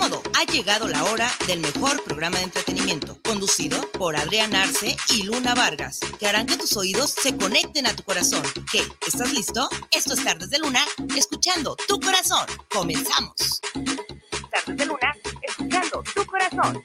cómodo, ha llegado la hora del mejor programa de entretenimiento, conducido por Adrián Arce y Luna Vargas, que harán que tus oídos se conecten a tu corazón. ¿Qué? ¿Estás listo? Esto es Tardes de Luna, escuchando tu corazón. Comenzamos. Tardes de Luna, escuchando tu corazón.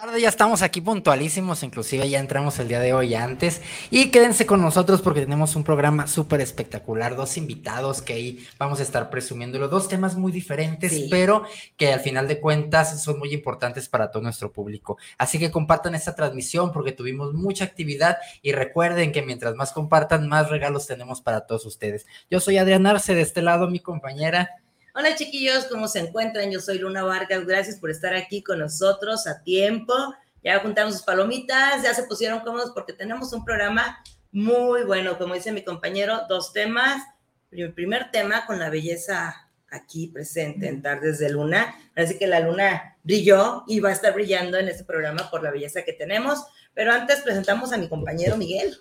Tarde, ya estamos aquí puntualísimos, inclusive ya entramos el día de hoy antes. Y quédense con nosotros porque tenemos un programa súper espectacular, dos invitados que ahí vamos a estar presumiendo, los dos temas muy diferentes, pero que al final de cuentas son muy importantes para todo nuestro público. Así que compartan esta transmisión porque tuvimos mucha actividad y recuerden que mientras más compartan, más regalos tenemos para todos ustedes. Yo soy Adrián Arce, de este lado mi compañera. Hola chiquillos, ¿cómo se encuentran? Yo soy Luna Vargas, gracias por estar aquí con nosotros a tiempo. Ya juntamos sus palomitas, ya se pusieron cómodos porque tenemos un programa muy bueno, como dice mi compañero, dos temas. El primer tema con la belleza aquí presente en Tardes de Luna. Así que la luna brilló y va a estar brillando en este programa por la belleza que tenemos. Pero antes presentamos a mi compañero Miguel.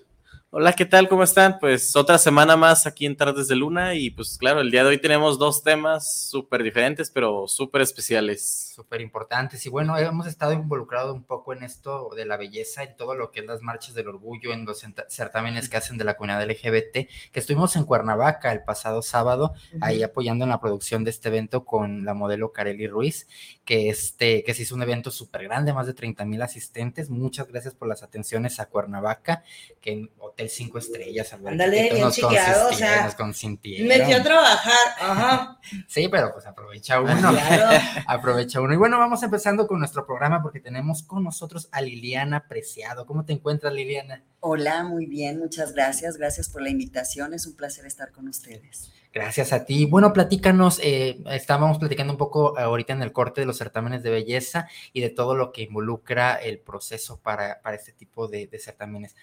Hola, ¿qué tal? ¿Cómo están? Pues otra semana más aquí en Tardes de Luna y pues claro, el día de hoy tenemos dos temas súper diferentes, pero súper especiales. Súper importantes. Y bueno, hemos estado involucrados un poco en esto de la belleza, en todo lo que es las marchas del orgullo, en los certámenes que hacen de la comunidad LGBT, que estuvimos en Cuernavaca el pasado sábado, ahí apoyando en la producción de este evento con la modelo Kareli Ruiz, que, este, que se hizo un evento súper grande, más de 30 mil asistentes. Muchas gracias por las atenciones a Cuernavaca, que en Hotel Cinco Estrellas. Ándale, bien chiqueado, o sea, nos consintieron. Metió a trabajar, ajá. Sí, pero pues aprovecha uno, aprovecha uno. Y bueno, vamos empezando con nuestro programa porque tenemos con nosotros a Liliana Preciado. ¿Cómo te encuentras, Liliana? Hola, muy bien, muchas gracias. Gracias por la invitación, es un placer estar con ustedes. Gracias a ti. Bueno, platícanos, eh, estábamos platicando un poco ahorita en el corte de los certámenes de belleza y de todo lo que involucra el proceso para, para este tipo de, de certámenes.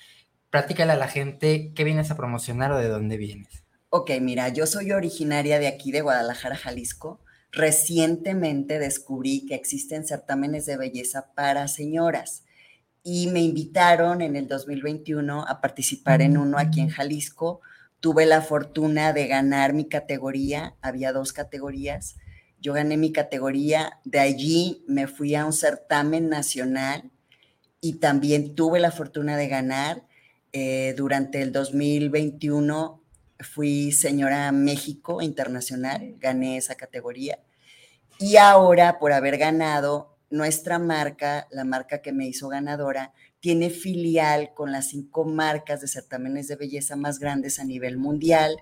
Platícale a la gente qué vienes a promocionar o de dónde vienes. Ok, mira, yo soy originaria de aquí, de Guadalajara, Jalisco. Recientemente descubrí que existen certámenes de belleza para señoras y me invitaron en el 2021 a participar en uno aquí en Jalisco tuve la fortuna de ganar mi categoría, había dos categorías, yo gané mi categoría, de allí me fui a un certamen nacional y también tuve la fortuna de ganar. Eh, durante el 2021 fui señora México Internacional, gané esa categoría. Y ahora, por haber ganado, nuestra marca, la marca que me hizo ganadora, tiene filial con las cinco marcas de certámenes de belleza más grandes a nivel mundial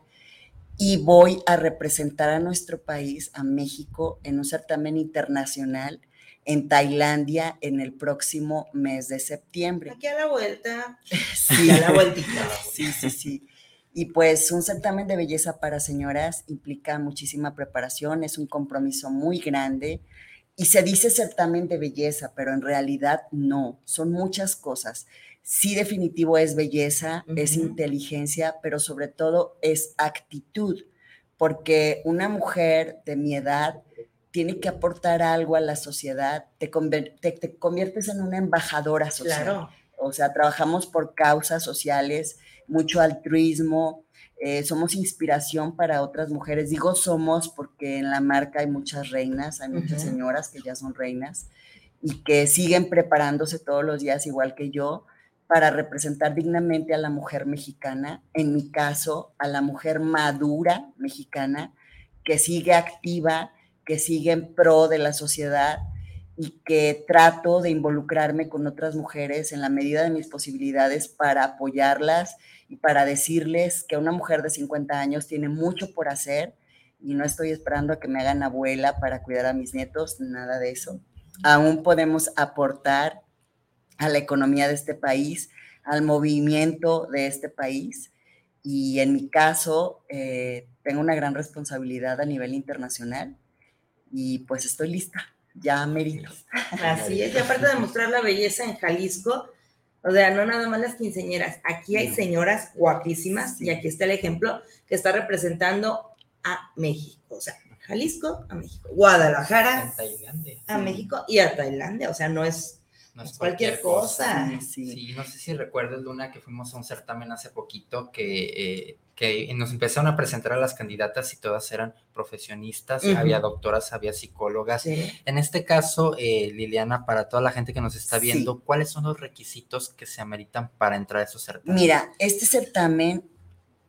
y voy a representar a nuestro país, a México, en un certamen internacional en Tailandia en el próximo mes de septiembre. Aquí a la vuelta. Sí, a la vueltita. Sí, sí, sí. Y pues un certamen de belleza para señoras implica muchísima preparación, es un compromiso muy grande y se dice certamen de belleza, pero en realidad no, son muchas cosas. Sí definitivo es belleza, es inteligencia, pero sobre todo es actitud, porque una mujer de mi edad tiene que aportar algo a la sociedad, te, te, conviertes en una embajadora social. Claro. O sea, trabajamos por causas sociales, mucho altruismo, eh, somos inspiración para otras mujeres. Digo somos porque en la marca hay muchas reinas, hay muchas señoras que ya son reinas y que siguen preparándose todos los días igual que yo para representar dignamente a la mujer mexicana, en mi caso, a la mujer madura mexicana, que sigue activa, que sigue en pro de la sociedad y que trato de involucrarme con otras mujeres en la medida de mis posibilidades para apoyarlas y para decirles que una mujer de 50 años tiene mucho por hacer y no estoy esperando a que me hagan abuela para cuidar a mis nietos, nada de eso. Aún podemos aportar a la economía de este país, al movimiento de este país. Y en mi caso, eh, tengo una gran responsabilidad a nivel internacional y pues estoy lista, ya merito. Así es, y aparte de mostrar la belleza en Jalisco, o sea, no nada más las quinceñeras, aquí hay señoras guapísimas y aquí está el ejemplo que está representando a México, o sea, Jalisco a México, Guadalajara a México y a Tailandia, o sea, no es no es cualquier, cosa. Sí, no sé si recuerdas, Luna, que fuimos a un certamen hace poquito que, eh, que nos empezaron a presentar a las candidatas y todas eran profesionistas, había doctoras, había psicólogas. En este caso, eh, Liliana, para toda la gente que nos está viendo, ¿cuáles son los requisitos que se ameritan para entrar a esos certámenes? Mira, este certamen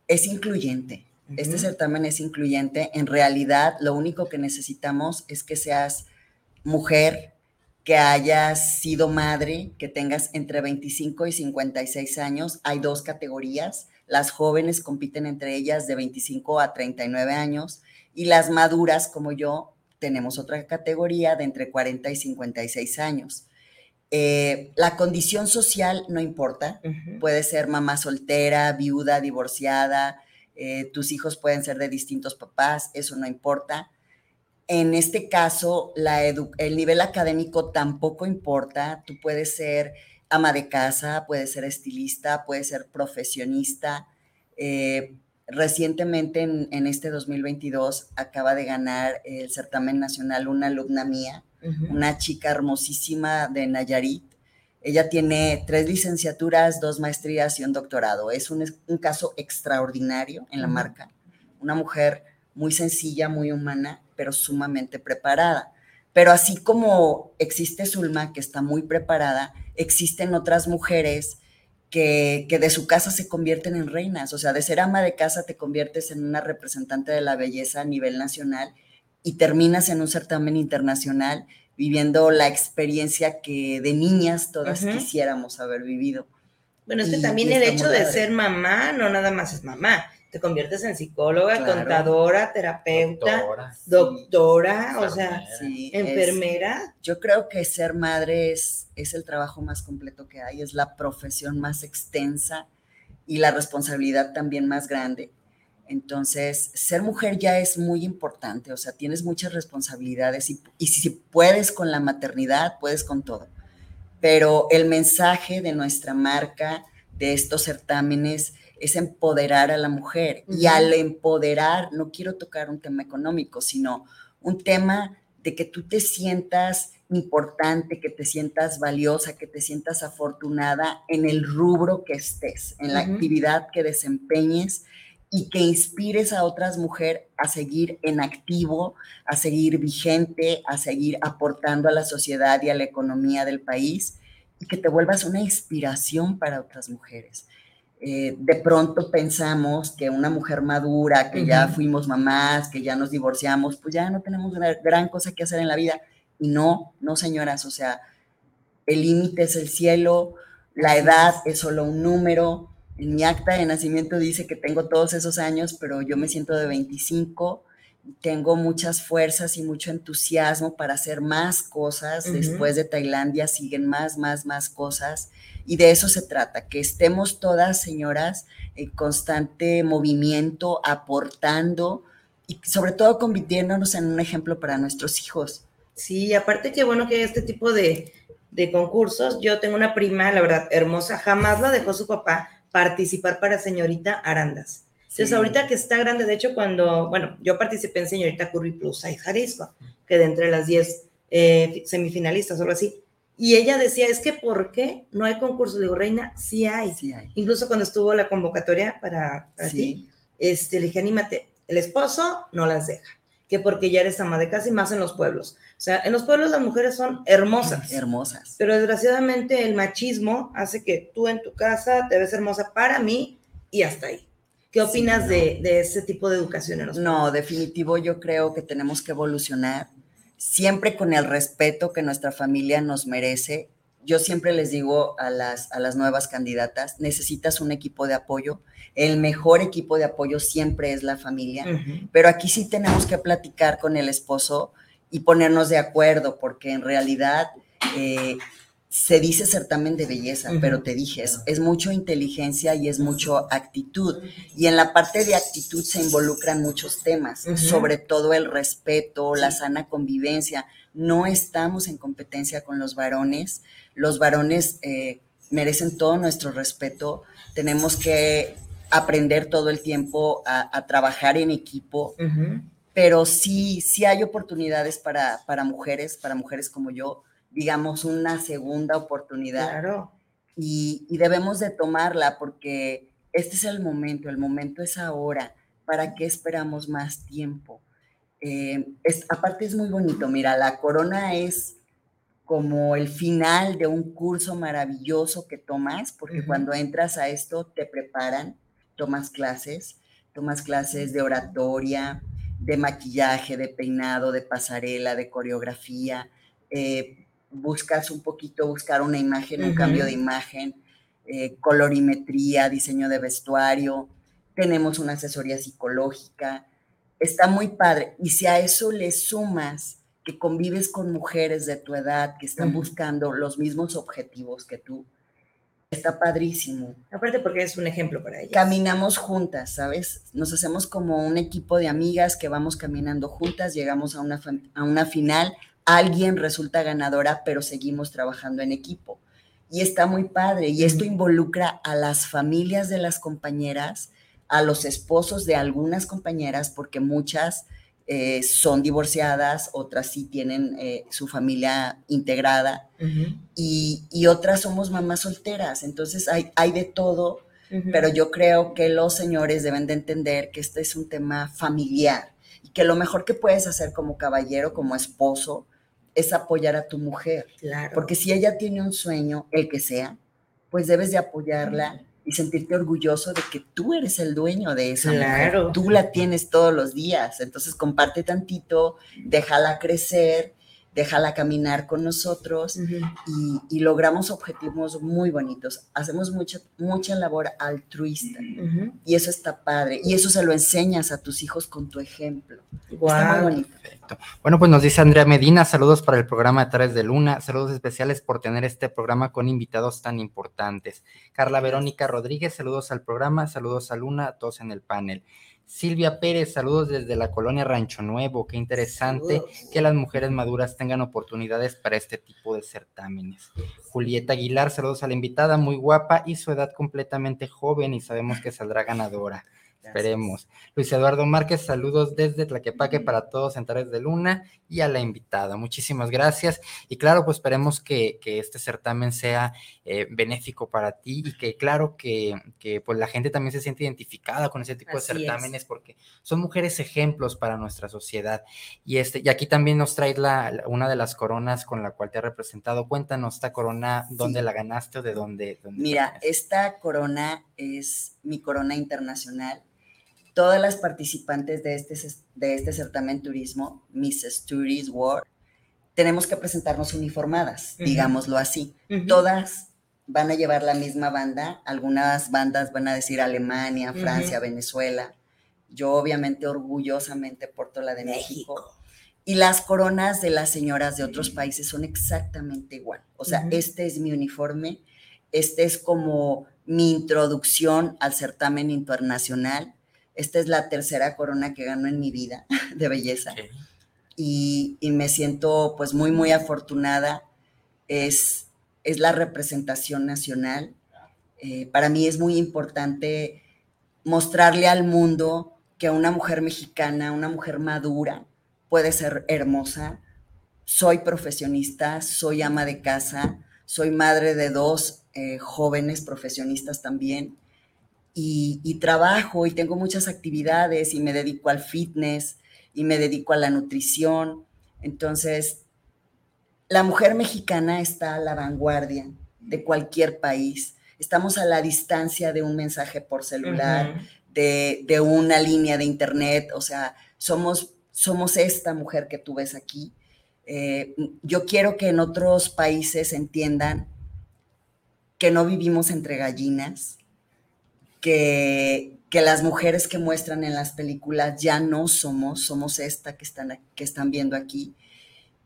es incluyente. Este certamen es incluyente. En realidad, lo único que necesitamos es que seas mujer, que hayas sido madre, que tengas entre 25 y 56 años. Hay dos categorías. Las jóvenes compiten entre ellas de 25 a 39 años y las maduras, como yo, tenemos otra categoría de entre 40 y 56 años. Eh, la condición social no importa. Puede ser mamá soltera, viuda, divorciada. Eh, tus hijos pueden ser de distintos papás, eso no importa en este caso, la el nivel académico tampoco importa. Tú puedes ser ama de casa, puedes ser estilista, puedes ser profesionista. Eh, recientemente, en, este 2022, acaba de ganar el certamen nacional una alumna mía, una chica hermosísima de Nayarit. Ella tiene tres licenciaturas, dos maestrías y un doctorado. Es un, caso extraordinario en la marca. Una mujer muy sencilla, muy humana pero sumamente preparada. Pero así como existe Zulma, que está muy preparada, existen otras mujeres que, que, de su casa se convierten en reinas. O sea, de ser ama de casa te conviertes en una representante de la belleza a nivel nacional y terminas en un certamen internacional viviendo la experiencia que de niñas todas quisiéramos haber vivido. Bueno, es que también el hecho de ser mamá no nada más es mamá, te conviertes en psicóloga, contadora, terapeuta, doctora, o sea, enfermera. yo creo que ser madre es, es el trabajo más completo que hay, es la profesión más extensa y la responsabilidad también más grande. Entonces, ser mujer ya es muy importante, o sea, tienes muchas responsabilidades y, y si puedes con la maternidad, puedes con todo. Pero el mensaje de nuestra marca, de estos certámenes, es empoderar a la mujer. Y al empoderar, no quiero tocar un tema económico, sino un tema de que tú te sientas importante, que te sientas valiosa, que te sientas afortunada en el rubro que estés, en la actividad que desempeñes y que inspires a otras mujeres a seguir en activo, a seguir vigente, a seguir aportando a la sociedad y a la economía del país y que te vuelvas una inspiración para otras mujeres. Eh, de pronto pensamos que una mujer madura, que ya fuimos mamás, que ya nos divorciamos, pues ya no tenemos una gran cosa que hacer en la vida. Y no, no señoras, o sea, el límite es el cielo, la edad es solo un número. En mi acta de nacimiento dice que tengo todos esos años, pero yo me siento de 25 tengo muchas fuerzas y mucho entusiasmo para hacer más cosas. Después de Tailandia siguen más, más, más cosas. Y de eso se trata, que estemos todas, señoras, en constante movimiento, aportando y sobre todo convirtiéndonos en un ejemplo para nuestros hijos. Sí, aparte que bueno que este tipo de, de concursos, yo tengo una prima, la verdad, hermosa, jamás la dejó su papá participar para señorita Arandas. Entonces, ahorita que está grande, de hecho, cuando, bueno, yo participé en Señorita Curry Plus ahí Jalisco, que de entre las 10 eh, semifinalistas o algo así, y ella decía, es que ¿por qué no hay concurso? Le digo, Reina, sí hay. Sí hay. Incluso cuando estuvo la convocatoria para, ti, este, le dije, anímate, el esposo no las deja. que porque ya eres ama de casa y más en los pueblos. O sea, en los pueblos las mujeres son hermosas. Hermosas. Pero desgraciadamente el machismo hace que tú en tu casa te ves hermosa para mí y hasta ahí. ¿Qué opinas no. de, de ese tipo de educación en los No, definitivo, yo creo que tenemos que evolucionar siempre con el respeto que nuestra familia nos merece. Yo siempre les digo a las, a las nuevas candidatas, necesitas un equipo de apoyo. El mejor equipo de apoyo siempre es la familia, pero aquí sí tenemos que platicar con el esposo y ponernos de acuerdo, porque en realidad eh, se dice certamen de belleza, pero te dije, es, es mucho inteligencia y es mucho actitud. Y en la parte de actitud se involucran muchos temas, sobre todo el respeto, la sana convivencia. No estamos en competencia con los varones. Los varones eh, merecen todo nuestro respeto. Tenemos que aprender todo el tiempo a, a trabajar en equipo, pero sí, sí hay oportunidades para, para mujeres, para mujeres como yo, digamos, una segunda oportunidad Claro. y, y debemos de tomarla porque este es el momento, el momento es ahora. ¿Para qué esperamos más tiempo? Eh, es, aparte es muy bonito, mira, la corona es como el final de un curso maravilloso que tomas, porque cuando entras a esto te preparan, tomas clases, tomas clases de oratoria, de maquillaje, de peinado, de pasarela, de coreografía, eh, buscas un poquito, buscar una imagen, un cambio de imagen, eh, colorimetría, diseño de vestuario, tenemos una asesoría psicológica, está muy padre. Y si a eso le sumas que convives con mujeres de tu edad que están buscando los mismos objetivos que tú, está padrísimo. Aparte porque es un ejemplo para ellas. Caminamos juntas, ¿sabes? Nos hacemos como un equipo de amigas que vamos caminando juntas, llegamos a una, a una final, alguien resulta ganadora, pero seguimos trabajando en equipo. Y está muy padre. Y esto involucra a las familias de las compañeras, a los esposos de algunas compañeras, porque muchas eh, son divorciadas, otras sí tienen eh, su familia integrada y, y otras somos mamás solteras. Entonces hay, hay de todo pero yo creo que los señores deben de entender que este es un tema familiar y que lo mejor que puedes hacer como caballero, como esposo, es apoyar a tu mujer. Claro. Porque si ella tiene un sueño, el que sea, pues debes de apoyarla y sentirte orgulloso de que tú eres el dueño de esa Claro. mujer. Tú la tienes todos los días. Entonces comparte tantito, déjala crecer, déjala caminar con nosotros y, y logramos objetivos muy bonitos. Hacemos mucha, mucha labor altruista y eso está padre. Y eso se lo enseñas a tus hijos con tu ejemplo. Está muy bonito. Perfecto. Bueno, pues nos dice Andrea Medina, saludos para el programa de Tares de Luna, saludos especiales por tener este programa con invitados tan importantes. Carla Verónica Rodríguez, saludos al programa, saludos a Luna, a todos en el panel. Silvia Pérez, saludos desde la colonia Rancho Nuevo, qué interesante Saludos. que las mujeres maduras tengan oportunidades para este tipo de certámenes. Julieta Aguilar, saludos a la invitada, muy guapa y su edad completamente joven y sabemos que saldrá ganadora. Esperemos. Luis Eduardo Márquez, saludos desde Tlaquepaque para todos en Tares de Luna y a la invitada. Muchísimas gracias. Y claro, pues esperemos que, que este certamen sea eh, benéfico para ti y que claro que, que, pues la gente también se siente identificada con ese tipo Así de es. certámenes porque son mujeres ejemplos para nuestra sociedad. Y, este, y aquí también nos traes la, una de las coronas con la cual te ha representado. Cuéntanos esta corona, ¿dónde la ganaste o de dónde? dónde Mira, esta corona es mi corona internacional. Todas las participantes de este, de este certamen turismo, Miss Stories World, tenemos que presentarnos uniformadas, digámoslo así. Todas van a llevar la misma banda. Algunas bandas van a decir Alemania. Francia, Venezuela. Yo obviamente orgullosamente porto la de México. México. Y las coronas de las señoras de otros países son exactamente igual. O sea, este es mi uniforme, este es como mi introducción al certamen internacional. Esta es la tercera corona que gano en mi vida de belleza y me siento pues muy, muy afortunada. Es, es la representación nacional. Eh, para mí es muy importante mostrarle al mundo que una mujer mexicana, una mujer madura, puede ser hermosa. Soy profesionista, soy ama de casa, soy madre de dos eh, jóvenes profesionistas también. Y, y trabajo y tengo muchas actividades y me dedico al fitness y me dedico a la nutrición. Entonces, la mujer mexicana está a la vanguardia de cualquier país. Estamos a la distancia de un mensaje por celular, de, una línea de internet, o sea, somos, somos esta mujer que tú ves aquí. Eh, yo quiero que en otros países entiendan que no vivimos entre gallinas, que, que las mujeres que muestran en las películas ya no somos, somos esta que están, que están viendo aquí,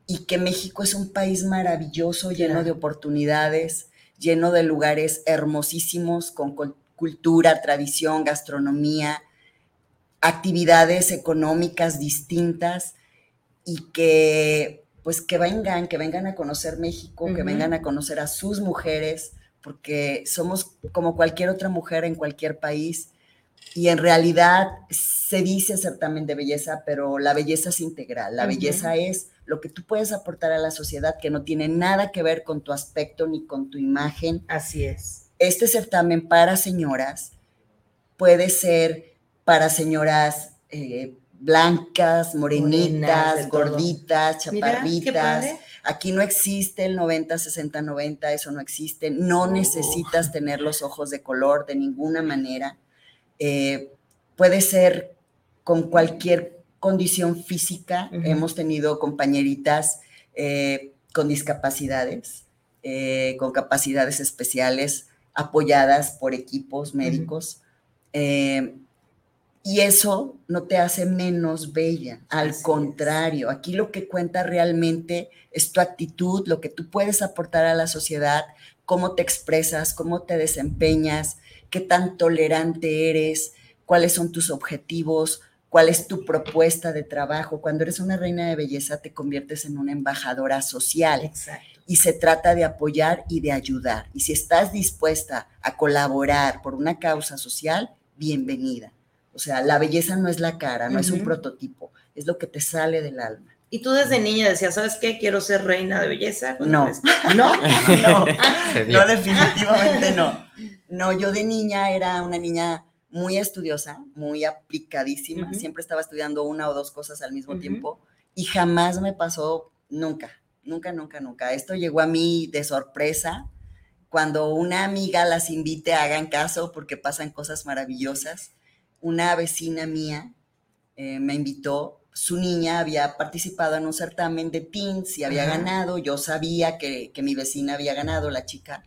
y que México es un país maravilloso, lleno de oportunidades, lleno de lugares hermosísimos, con cultura, tradición, gastronomía, actividades económicas distintas, y que pues que vengan, que vengan a conocer México, que vengan a conocer a sus mujeres, porque somos como cualquier otra mujer en cualquier país y en realidad se dice certamen de belleza, pero la belleza es integral. La belleza es lo que tú puedes aportar a la sociedad que no tiene nada que ver con tu aspecto ni con tu imagen. Así es. Este certamen para señoras puede ser para señoras eh, blancas, morenitas, gorditas, chaparritas. Aquí no existe el 90, 60, 90, eso no existe. No necesitas tener los ojos de color de ninguna manera eh, puede ser con cualquier condición física. Hemos tenido compañeritas eh, con discapacidades, eh, con capacidades especiales, apoyadas por equipos médicos. Y eso no te hace menos bella, al contrario, aquí lo que cuenta realmente es tu actitud, lo que tú puedes aportar a la sociedad, cómo te expresas, cómo te desempeñas, qué tan tolerante eres, cuáles son tus objetivos, cuál es tu propuesta de trabajo. Cuando eres una reina de belleza te conviertes en una embajadora social. Exacto. Y se trata de apoyar y de ayudar. Y si estás dispuesta a colaborar por una causa social, bienvenida. O sea, la belleza no es la cara, no es un prototipo, es lo que te sale del alma. ¿Y tú desde niña decías, ¿sabes qué? Quiero ser reina de belleza. No. no, no, no, definitivamente no. No, yo de niña era una niña muy estudiosa, muy aplicadísima, siempre estaba estudiando una o dos cosas al mismo tiempo y jamás me pasó nunca, nunca, nunca, nunca. Esto llegó a mí de sorpresa cuando una amiga las invite, hagan caso porque pasan cosas maravillosas. Una vecina mía eh, me invitó, su niña había participado en un certamen de teens y había ganado, yo sabía que, que mi vecina había ganado, la chica,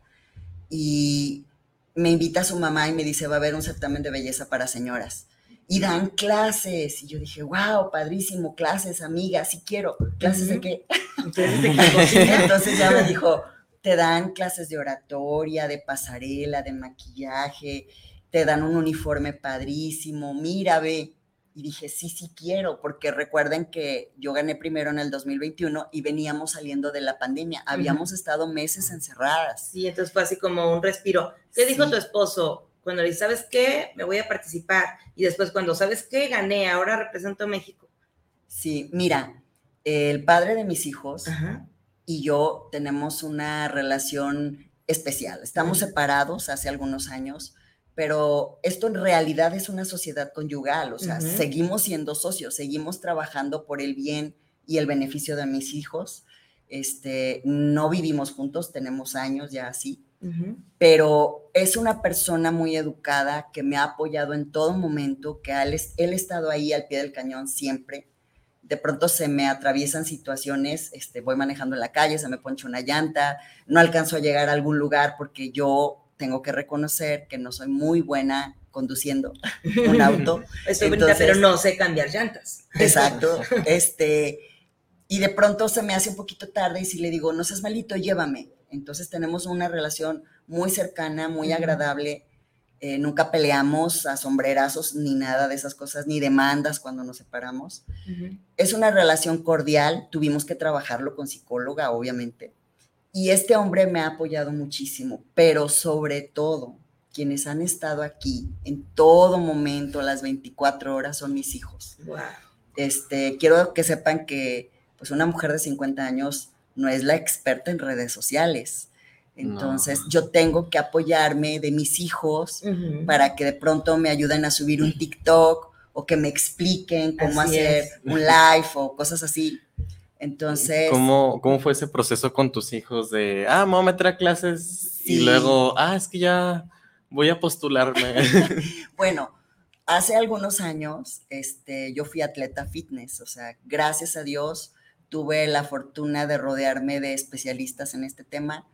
y me invita a su mamá y me dice, va a haber un certamen de belleza para señoras. Y dan clases. Y yo dije, wow, padrísimo, clases, amiga, sí quiero. ¿Clases de qué? Entonces ya me dijo, te dan clases de oratoria, de pasarela, de maquillaje, te dan un uniforme padrísimo, mira, ve. Y dije, sí, sí quiero, porque recuerden que yo gané primero en el 2021 y veníamos saliendo de la pandemia. Habíamos estado meses encerradas. Sí, entonces fue así como un respiro. ¿Qué dijo tu esposo? Cuando le dice, ¿sabes qué? Me voy a participar. Y después cuando, ¿sabes qué? Gané, ahora represento a México. Sí, mira, el padre de mis hijos y yo tenemos una relación especial. Estamos separados hace algunos años pero esto en realidad es una sociedad conyugal, o sea, seguimos siendo socios, seguimos trabajando por el bien y el beneficio de mis hijos. Este, no vivimos juntos, tenemos años ya así, pero es una persona muy educada que me ha apoyado en todo momento, que él, él ha estado ahí al pie del cañón siempre. De pronto se me atraviesan situaciones, este, voy manejando en la calle, se me poncha una llanta, no alcanzo a llegar a algún lugar porque yo tengo que reconocer que no soy muy buena conduciendo un auto. Estoy bonita, pero no sé cambiar llantas. Exacto. este, y de pronto se me hace un poquito tarde y si le digo, no seas malito, llévame. Entonces tenemos una relación muy cercana, muy agradable. Eh, nunca peleamos a sombrerazos ni nada de esas cosas, ni demandas cuando nos separamos. Es una relación cordial, tuvimos que trabajarlo con psicóloga, obviamente. Y este hombre me ha apoyado muchísimo, pero sobre todo, quienes han estado aquí en todo momento, las 24 horas, son mis hijos. Este, quiero que sepan que pues una mujer de 50 años no es la experta en redes sociales. Entonces yo tengo que apoyarme de mis hijos para que de pronto me ayuden a subir un TikTok o que me expliquen cómo Así hacer es. un live o cosas así. Entonces, ¿Cómo, ¿Cómo fue ese proceso con tus hijos de, ah, me voy a meter a clases y Sí. luego, ah, es que ya voy a postularme? bueno, hace algunos años este, yo fui atleta fitness, o sea, gracias a Dios tuve la fortuna de rodearme de especialistas en este tema.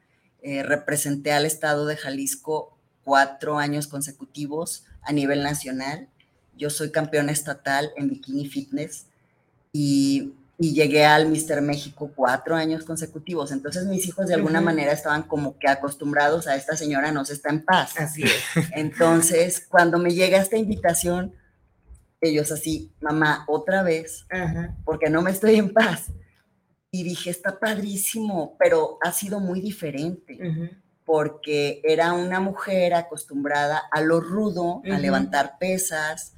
Eh, representé al estado de Jalisco cuatro años consecutivos a nivel nacional. Yo soy campeona estatal en bikini fitness y, y llegué al Mister México cuatro años consecutivos. Entonces mis hijos de alguna manera estaban como que acostumbrados a esta señora no se está en paz. Así es. Entonces, cuando me llega esta invitación, ellos así, mamá, otra vez, porque no me estoy en paz. Y dije, está padrísimo, pero ha sido muy diferente, porque era una mujer acostumbrada a lo rudo, a levantar pesas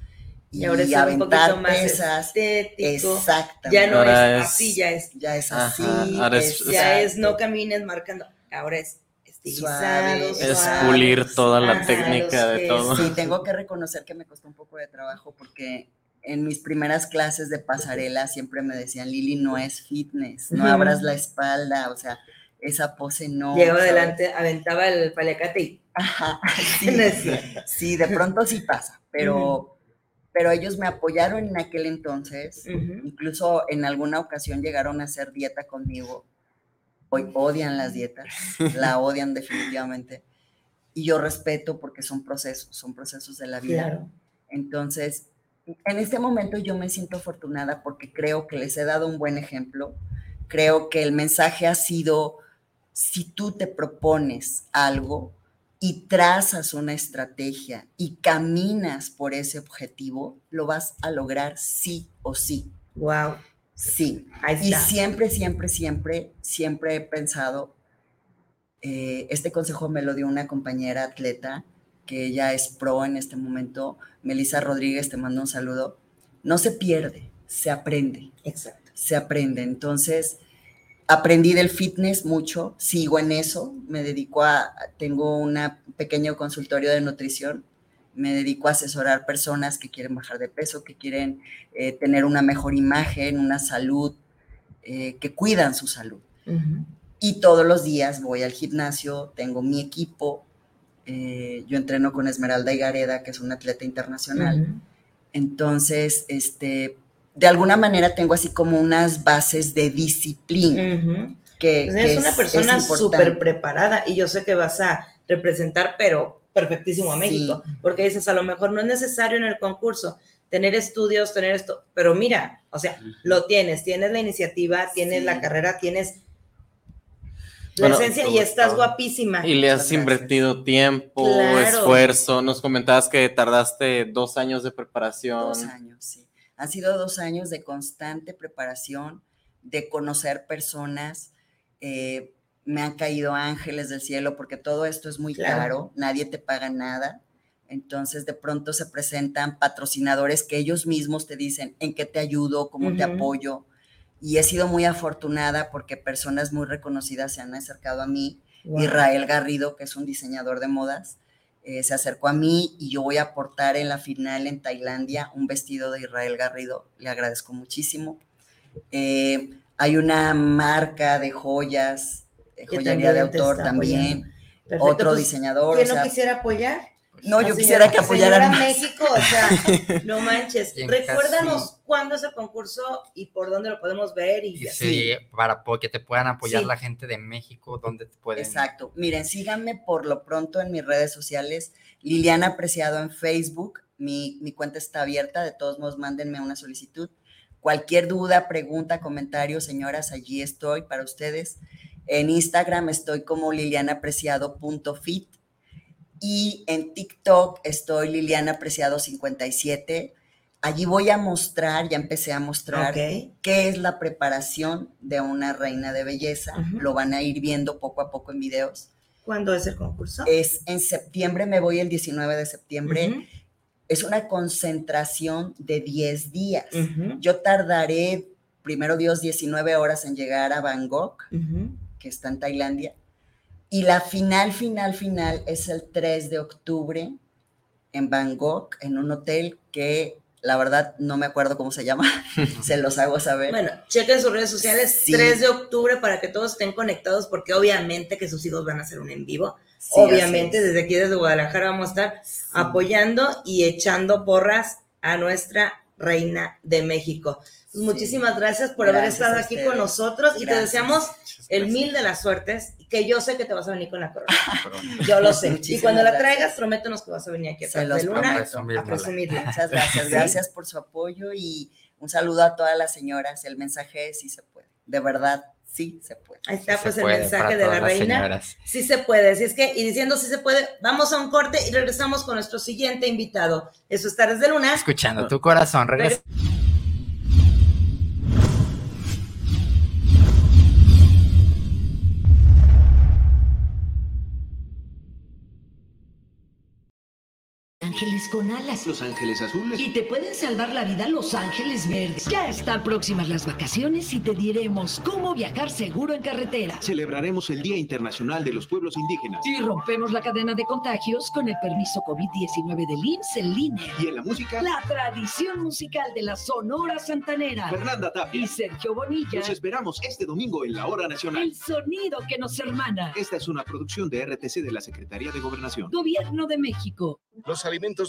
y, Y ahora es un aventar poquito más pesas. estético. Exactamente. Ya no Ahora es es- así, ya es, Ya es Ajá, así. ahora es- ya es no camines marcando. Ahora es estilizado, Suave, es suave. pulir toda la Ajá, técnica de todo. Sí, tengo que reconocer que me costó un poco de trabajo porque en mis primeras clases de pasarela siempre me decían, Lili, no es fitness, no abras la espalda, o sea, esa pose no. ¿sabes? adelante, aventaba el paliacate y Ajá, sí, de pronto sí pasa, pero, pero ellos me apoyaron en aquel entonces, incluso en alguna ocasión llegaron a hacer dieta conmigo. Hoy odian las dietas, la odian definitivamente. Y yo respeto porque son procesos, son procesos de la vida. Claro. Entonces, en este momento yo me siento afortunada porque creo que les he dado un buen ejemplo. Creo que el mensaje ha sido, si tú te propones algo y trazas una estrategia y caminas por ese objetivo, lo vas a lograr sí o sí. Wow. Sí. Y siempre, siempre, siempre, siempre he pensado, eh, este consejo me lo dio una compañera atleta, que ella es pro en este momento, Melissa Rodríguez, te mando un saludo. No se pierde, se aprende, Exacto. se aprende. Entonces, aprendí del fitness mucho, sigo en eso, me dedico a, tengo un pequeño consultorio de nutrición, me dedico a asesorar personas que quieren bajar de peso, que quieren eh, tener una mejor imagen, una salud, eh, que cuidan su salud. Y todos los días voy al gimnasio, tengo mi equipo, eh, yo entreno con Esmeralda Igareda, que es una atleta internacional. Entonces, este, de alguna manera tengo así como unas bases de disciplina. Que, Pues que eres una persona súper preparada y yo sé que vas a representar, pero perfectísimo a Sí. México, porque dices, a lo mejor no es necesario en el concurso tener estudios, tener esto, pero mira, o sea, lo tienes, tienes la iniciativa, tienes Sí. la carrera, tienes la Bueno, esencia y estás guapísima. Y le has gracias. invertido tiempo, Claro. esfuerzo. Nos comentabas que tardaste dos años de preparación. Dos años, sí. Han sido dos años de constante preparación, de conocer personas. eh, me han caído ángeles del cielo porque todo esto es muy Claro. caro, nadie te paga nada. Entonces de pronto se presentan patrocinadores que ellos mismos te dicen en qué te ayudo, cómo te Ujú. apoyo. Y he sido muy afortunada porque personas muy reconocidas se han acercado a mí. Wow. Israel Garrido, que es un diseñador de modas, eh, se acercó a mí y yo voy a aportar en la final en Tailandia un vestido de Israel Garrido. Le agradezco muchísimo. Eh, hay una marca de joyas, Que joyería de autor también. Perfecto, Otro pues, diseñador. ¿Quién o sea, no quisiera apoyar? No, yo quisiera que apoyaran más. México, o sea, no manches. Recuérdanos casi- cuándo es el concurso y por dónde lo podemos ver y Y así. sí, para que te puedan apoyar Sí. la gente de México, donde te pueden. Exacto. Miren, síganme por lo pronto en mis redes sociales. Liliana Apreciado en Facebook. Mi, mi cuenta está abierta. De todos modos, mándenme una solicitud. Cualquier duda, pregunta, comentario, señoras, allí estoy para ustedes. En Instagram estoy como lilianapreciado.fit y en TikTok estoy Liliana Apreciado 57. Allí voy a mostrar, ya empecé a mostrar qué es la preparación de una reina de belleza. Lo van a ir viendo poco a poco en videos. ¿Cuándo es el concurso? Es en septiembre, me voy el 19 de septiembre. Es una concentración de 10 días. Yo tardaré, primero Dios, 19 horas en llegar a Bangkok, que está en Tailandia. Y la final, final, final es el 3 de octubre en Bangkok, en un hotel que La verdad, no me acuerdo cómo se llama. se los hago saber. Bueno, chequen sus redes sociales Sí. 3 de octubre para que todos estén conectados, porque obviamente que sus hijos van a hacer un en vivo. Sí, obviamente, desde aquí, desde Guadalajara, vamos a estar Sí. apoyando y echando porras a nuestra reina de México. Pues Sí. muchísimas gracias por haber Gracias estado aquí ustedes. con nosotros y te Gracias. deseamos el Gracias. mil de las suertes, que yo sé que te vas a venir con la corona. Yo lo sé. y cuando la gracias. traigas, prométenos que vas a venir aquí a de Luna a presumirla. Muchas gracias. Gracias por su apoyo y un saludo a todas las señoras. El mensaje es sí se puede. De verdad, sí se puede. Ahí está pues el puede mensaje de la reina. señoras. Sí se puede, así es que, y diciendo sí se puede, vamos a un corte y regresamos con nuestro siguiente invitado. Eso es Tardes de Luna. Escuchando tu corazón, regresa. Ángeles con alas. Los Ángeles Azules. Y te pueden salvar la vida los ángeles verdes. Ya están próximas las vacaciones y te diremos cómo viajar seguro en carretera. Celebraremos el Día Internacional de los Pueblos Indígenas. Y rompemos la cadena de contagios con el permiso COVID-19 del IMSS en línea. Y en la música, La tradición musical de la Sonora Santanera. Fernanda Tapia. Y Sergio Bonilla. Los esperamos este domingo en la Hora Nacional. El sonido que nos hermana. Esta es una producción de RTC de la Secretaría de Gobernación. Gobierno de México. Los alimentos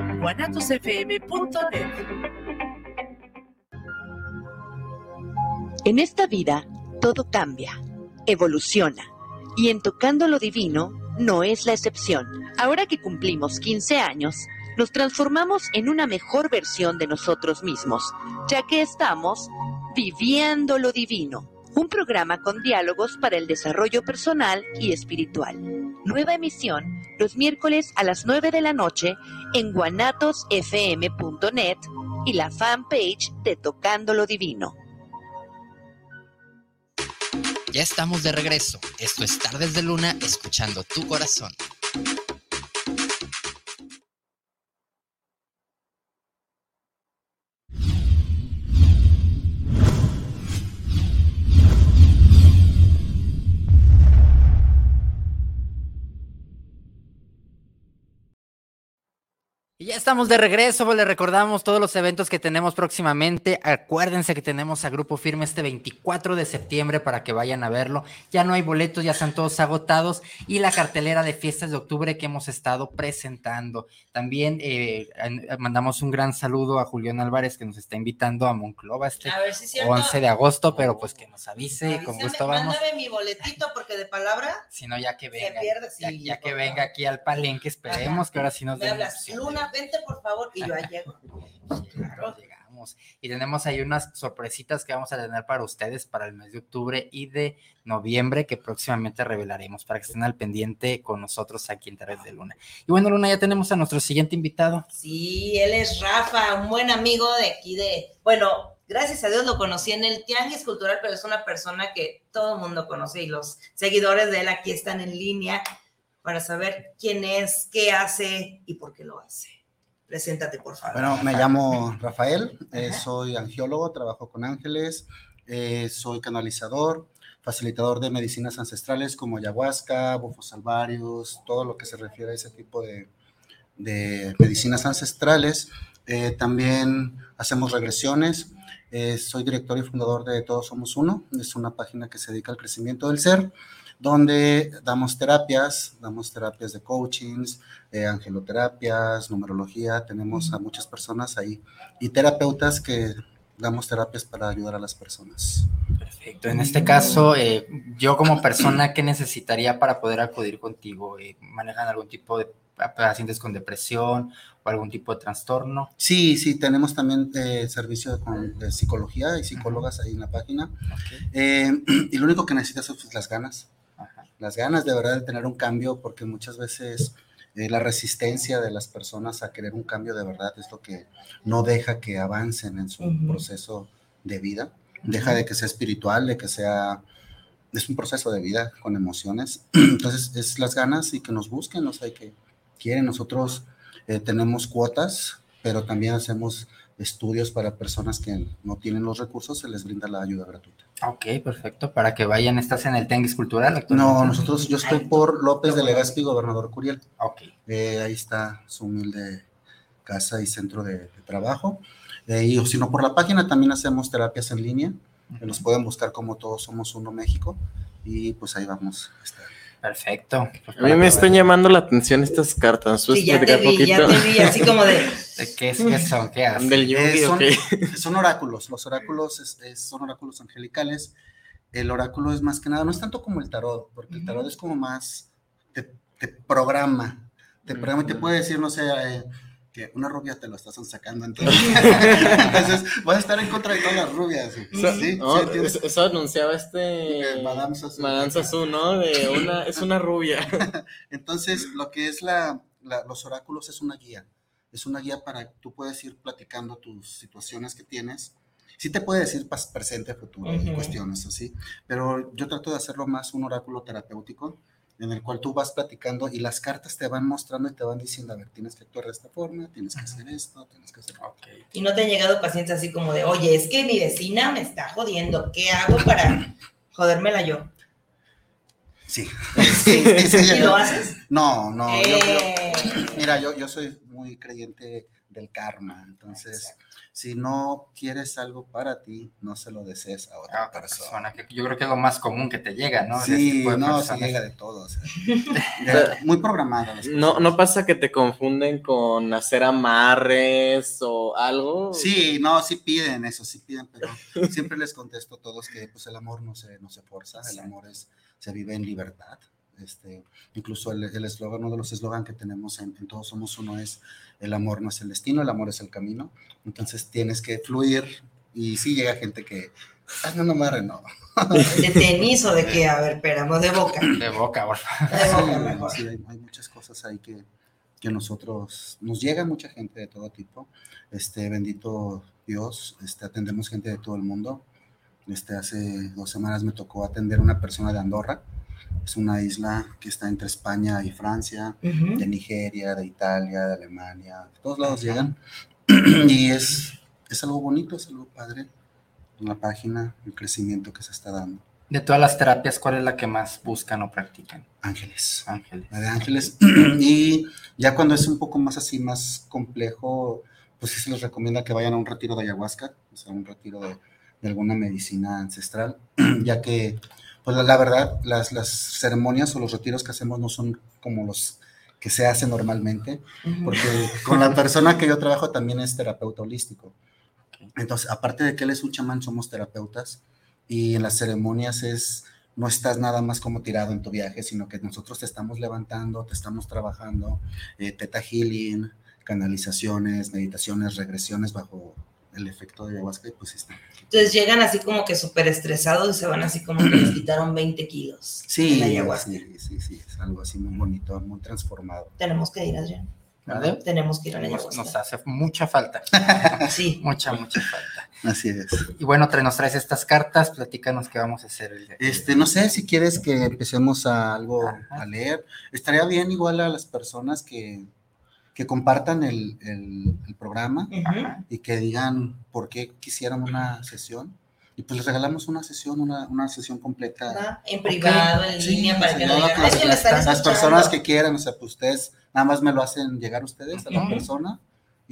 guanatosfm.net En esta vida todo cambia, evoluciona, y en Tocando lo Divino no es la excepción. Ahora que cumplimos 15 años, nos transformamos en una mejor versión de nosotros mismos, ya que estamos viviendo lo divino, un programa con diálogos para el desarrollo personal y espiritual. Nueva emisión los miércoles a las 9 de la noche en guanatosfm.net y la fanpage de Tocando lo Divino. Ya estamos de regreso. Esto es Tardes de Luna, escuchando tu corazón. Ya estamos de regreso, pues les recordamos todos los eventos que tenemos próximamente. Acuérdense que tenemos a Grupo Firme este 24 de septiembre para que vayan a verlo. Ya no hay boletos, ya están todos agotados. Y la cartelera de fiestas de octubre que hemos estado presentando. También eh, an- mandamos un gran saludo a Julián Álvarez que nos está invitando a Monclova este A ver si es cierto. 11 de agosto, pero pues que nos avise, con Avísame, gusto vamos. Mándame mi boletito porque de palabra Si no, ya que venga. pierde, ya, sí, ya que venga aquí al palenque, esperemos que ahora sí nos den. Luna, vente por favor y yo ahí llego. Claro, llegamos. Y tenemos ahí unas sorpresitas que vamos a tener para ustedes para el mes de octubre y de noviembre que próximamente revelaremos para que estén al pendiente con nosotros aquí en Tardes de Luna. Y bueno, Luna, ya tenemos a nuestro siguiente invitado. Sí, él es Rafa, un buen amigo de aquí de, bueno, gracias a Dios lo conocí en el Tianguis Cultural, pero es una persona que todo el mundo conoce y los seguidores de él aquí están en línea para saber quién es, qué hace y por qué lo hace. Preséntate, por favor. Bueno, me llamo Rafael, eh, soy angiólogo, trabajo con ángeles, eh, soy canalizador, facilitador de medicinas ancestrales como ayahuasca, bufos salvarios, todo lo que se refiere a ese tipo de, de medicinas ancestrales. Eh, también hacemos regresiones. Eh, soy director y fundador de Todos Somos Uno. Es una página que se dedica al crecimiento del ser, donde damos terapias, damos terapias de coachings, eh, angeloterapias, numerología. Tenemos a muchas personas ahí y terapeutas que damos terapias para ayudar a las personas. Perfecto. En este caso, eh, yo como persona, ¿qué necesitaría para poder acudir contigo? Eh, ¿Manejan algún tipo de pacientes con depresión o algún tipo de trastorno? Sí, sí, tenemos también eh, servicio con, de psicología y psicólogas ahí en la página. Eh, y lo único que necesitas son pues, las ganas. Las ganas de verdad de tener un cambio, porque muchas veces eh, la resistencia de las personas a querer un cambio de verdad es lo que no deja que avancen en su proceso de vida. Deja de que sea espiritual, de que sea... Es un proceso de vida con emociones. Entonces, es las ganas y que nos busquen, o sea, que quieren. Nosotros eh, tenemos cuotas, pero también hacemos estudios para personas que no tienen los recursos, se les brinda la ayuda gratuita. Ok, perfecto. Para que vayan, ¿estás en el Tenguis Cultural No, nosotros, yo estoy por López de Legazpi, gobernador Curiel. Ok. Eh, ahí está su humilde casa y centro de, de trabajo. Eh, y o si no, por la página también hacemos terapias en línea. que Nos pueden buscar como Todos Somos Uno México. Y pues ahí vamos a estar. Perfecto. A mí me están llamando la atención estas cartas. ¿Puedes Sí, ya te vi, ya te vi, así como de... ¿De qué, es, qué son? ¿Qué hacen? Del Yugi, Eh, son, oráculos. Los oráculos es- es- son oráculos angelicales. El oráculo es más que nada, no es tanto como el tarot, porque el tarot es como más, te, te programa, te programa y te puede decir, no sé, eh, que una rubia te lo estás sacando. Entonces, entonces vas a estar en contra de todas las rubias. ¿sí? Eso, ¿Sí? no, ¿Sí entiendes? eso- eso anunciaba este Madame Sassou. Madame Sassou, ¿no? De una, es una rubia. Entonces, lo que es la, la- los oráculos es una guía. Es una guía para que tú puedes ir platicando tus situaciones que tienes. Sí te puede decir pas- presente, futuro, y cuestiones así, pero yo trato de hacerlo más un oráculo terapéutico en el cual tú vas platicando y las cartas te van mostrando y te van diciendo, a ver, tienes que actuar de esta forma, tienes que hacer esto, tienes que hacer lo otro. Y no te han llegado pacientes así como de, oye, es que mi vecina me está jodiendo, ¿qué hago para jodérmela yo? Sí. Sí, sí, sí, ¿Y ya- lo haces? No, no. yo- Eh. mira, yo, yo soy muy creyente del karma, entonces, si no quieres algo para ti, no se lo desees a otra otra persona. persona, que yo creo que es lo más común que te llega, ¿no? Sí, de no, se llega de todo. o sea, ya, muy programada. las No, no pasa que te confunden con hacer amarres o algo. Sí, no, sí piden eso, sí piden, pero siempre les contesto a todos que pues el amor no se, no se forza, el amor es, se vive en libertad. Este, incluso el eslogan, uno de los eslogan que tenemos en, en Todos Somos Uno es el amor no es el destino, el amor es el camino. Entonces tienes que fluir y sí llega gente que, ah, no, no amarre, no. ¿De tenis o de qué? A ver, esperamos de boca. De boca, por favor. De boca, Sí, sí, hay, hay muchas cosas ahí que, que nosotros, nos llega mucha gente de todo tipo. Este, bendito Dios, este, atendemos gente de todo el mundo. Este, hace dos semanas me tocó atender a una persona de Andorra. Es una isla que está entre España y Francia, Ujú. de Nigeria, de Italia, de Alemania, de todos lados llegan. y es, es algo bonito, es algo padre. En la página, el crecimiento que se está dando. De todas las terapias, ¿cuál es la que más buscan o practican? Ángeles. Ángeles. La de ángeles. y ya cuando es un poco más así, más complejo, pues sí se les recomienda que vayan a un retiro de ayahuasca, o sea, un retiro de, de alguna medicina ancestral, ya que, pues la, la verdad, las, las ceremonias o los retiros que hacemos no son como los que se hacen normalmente, Ujú. porque con la persona que yo trabajo también es terapeuta holístico. Entonces, aparte de que él es un chamán, somos terapeutas y en las ceremonias es, no estás nada más como tirado en tu viaje, sino que nosotros te estamos levantando, te estamos trabajando, eh, teta healing, canalizaciones, meditaciones, regresiones bajo el efecto de ayahuasca y pues está. Entonces llegan así como que súper estresados y se van así como que les quitaron 20 kilos. Sí, en la ayahuasca. sí, sí, sí, es algo así muy bonito, muy transformado. Tenemos que ir, Adrián. ¿Vale? Tenemos que ir a la Nos, ayahuasca. nos hace mucha falta. Sí. Mucha, mucha falta. Así es. Y bueno, nos traes estas cartas, platícanos qué vamos a hacer el día. Este, no sé si quieres que empecemos a algo a leer. Estaría bien igual a las personas que, que compartan el, el- el programa y que digan por qué quisieran una sesión. Y pues les regalamos una sesión, una, una sesión completa. ¿Va? En privado, en Sí, línea, para que no las- están Las escuchando". personas que quieran, o sea, pues ustedes nada más me lo hacen llegar ustedes a la persona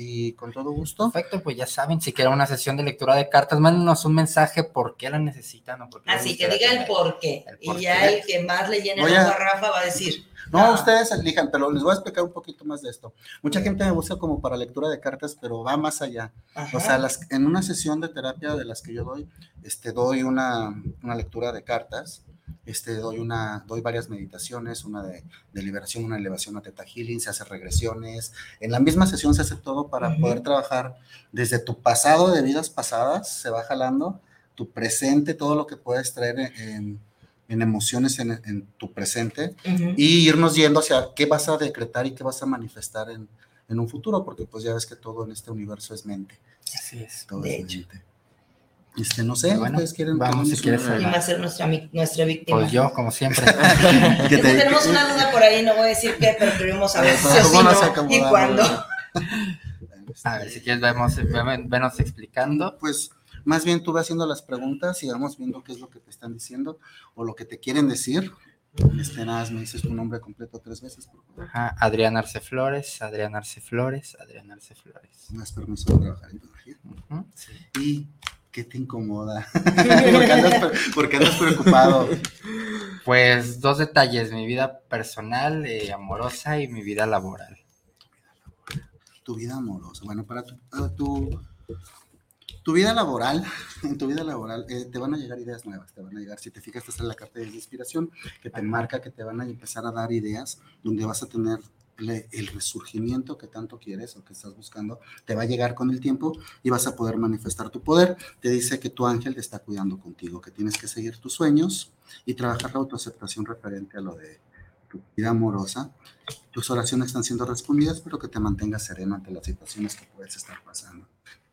y con todo gusto. Perfecto, pues ya saben, si quieren una sesión de lectura de cartas, mándenos un mensaje por qué la necesitan o por qué Así que diga el por qué. por Y ya el que más le llene Voy el a- ojo a Rafa va a decir, No, ustedes elijan, pero les voy a explicar un poquito más de esto. Mucha gente me busca como para lectura de cartas, pero va más allá. Ajá. O sea, las, en una sesión de terapia de las que yo doy, este, doy una, una lectura de cartas, este, doy, una, doy varias meditaciones, una de, de liberación, una elevación a Teta Healing, se hace regresiones. En la misma sesión se hace todo para poder trabajar desde tu pasado de vidas pasadas, se va jalando, tu presente, todo lo que puedes traer en, en emociones en, en tu presente y irnos yendo hacia qué vas a decretar y qué vas a manifestar en, en un futuro, porque pues ya ves que todo en este universo es mente. Así es. Todo De es hecho. mente. Este, no sé, Bueno, ustedes quieren vamos, si quieres, ¿Quién va a ser nuestra, nuestra víctima? Pues yo, como siempre. que te- Tenemos una duda por ahí, no voy a decir qué, pero queremos saber si ¿Cómo sí, nos no, y cuándo. A ver, si quieres, vemos, venos explicando. Pues más bien tú vas haciendo las preguntas y vamos viendo qué es lo que te están diciendo o lo que te quieren decir. Este, nada, más me dices tu nombre completo tres veces, por favor. Ajá, Adrián Arce Flores, Adrián Arce Flores, Adrián Arce Flores. Das permiso de trabajar en tu energía. Ujú, sí. ¿Y qué te incomoda? porque, andas, pre- porque andas preocupado. Pues dos detalles, mi vida personal, eh, amorosa y mi vida laboral. Tu vida amorosa. Bueno, para tu, para tu, tu vida laboral, en tu vida laboral eh, te van a llegar ideas nuevas, te van a llegar, si te fijas, esta es la carta de inspiración que te marca que te van a empezar a dar ideas donde vas a tener el resurgimiento que tanto quieres o que estás buscando, te va a llegar con el tiempo y vas a poder manifestar tu poder. Te dice que tu ángel te está cuidando contigo, que tienes que seguir tus sueños y trabajar la autoaceptación referente a lo de tu vida amorosa. Tus oraciones están siendo respondidas, pero que te mantengas sereno ante las situaciones que puedes estar pasando.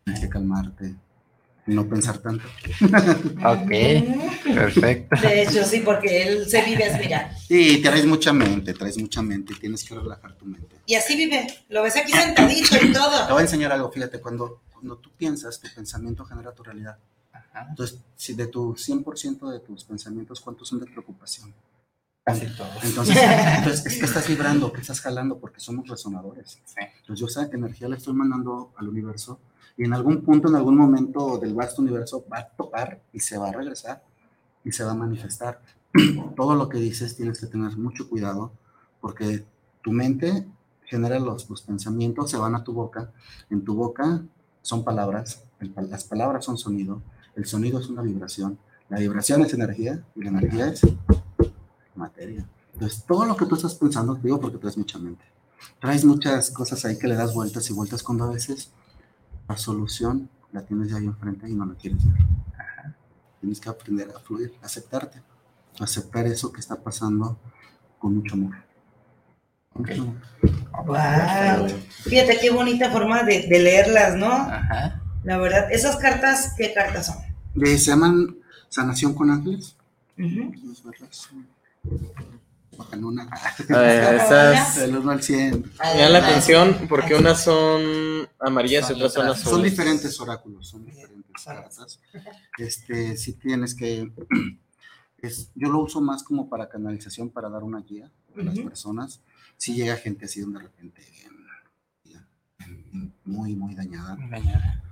Tienes que calmarte no pensar tanto. Ok, perfecto. De hecho, sí, porque él se vive así, mira. Y traes mucha mente, traes mucha mente y tienes que relajar tu mente. Y así vive. Lo ves aquí sentadito y Te todo. voy a enseñar algo, fíjate, cuando, cuando tú piensas, tu pensamiento genera tu realidad. Ajá, Entonces, si de tu 100% de tus pensamientos, ¿cuántos son de preocupación? casi todos. Entonces, entonces, es que estás vibrando, que estás jalando, porque somos resonadores. Sí. Entonces, yo esa energía la estoy mandando al universo y en algún punto, en algún momento del vasto universo va a tocar y se va a regresar y se va a manifestar. Todo lo que dices tienes que tener mucho cuidado porque tu mente genera los, los pensamientos, se van a tu boca. En tu boca son palabras, las palabras son sonido, el sonido es una vibración, la vibración es energía y la energía es materia. Entonces, todo lo que tú estás pensando, te digo porque traes mucha mente. Traes muchas cosas ahí que le das vueltas y vueltas cuando a veces la solución la tienes ya ahí enfrente y no la quieres ver. Tienes que aprender a fluir, a aceptarte, aceptar eso que está pasando con mucho amor. Mucho amor. Wow. Fíjate qué bonita forma de, de leerlas, ¿no? Ajá. La verdad, esas cartas, ¿qué cartas son? Eh, se llaman Sanación con Ángeles. Verlas. Bajan una. A ver, estas Del 1 al 100. me dan la atención porque unas son amarillas y otras son Son azules. diferentes oráculos, son diferentes cartas. Este, sí tienes que, es, yo lo uso más como para canalización, para dar una guía a las Ujú. personas. Si llega gente así de repente muy, muy dañada, Mañana.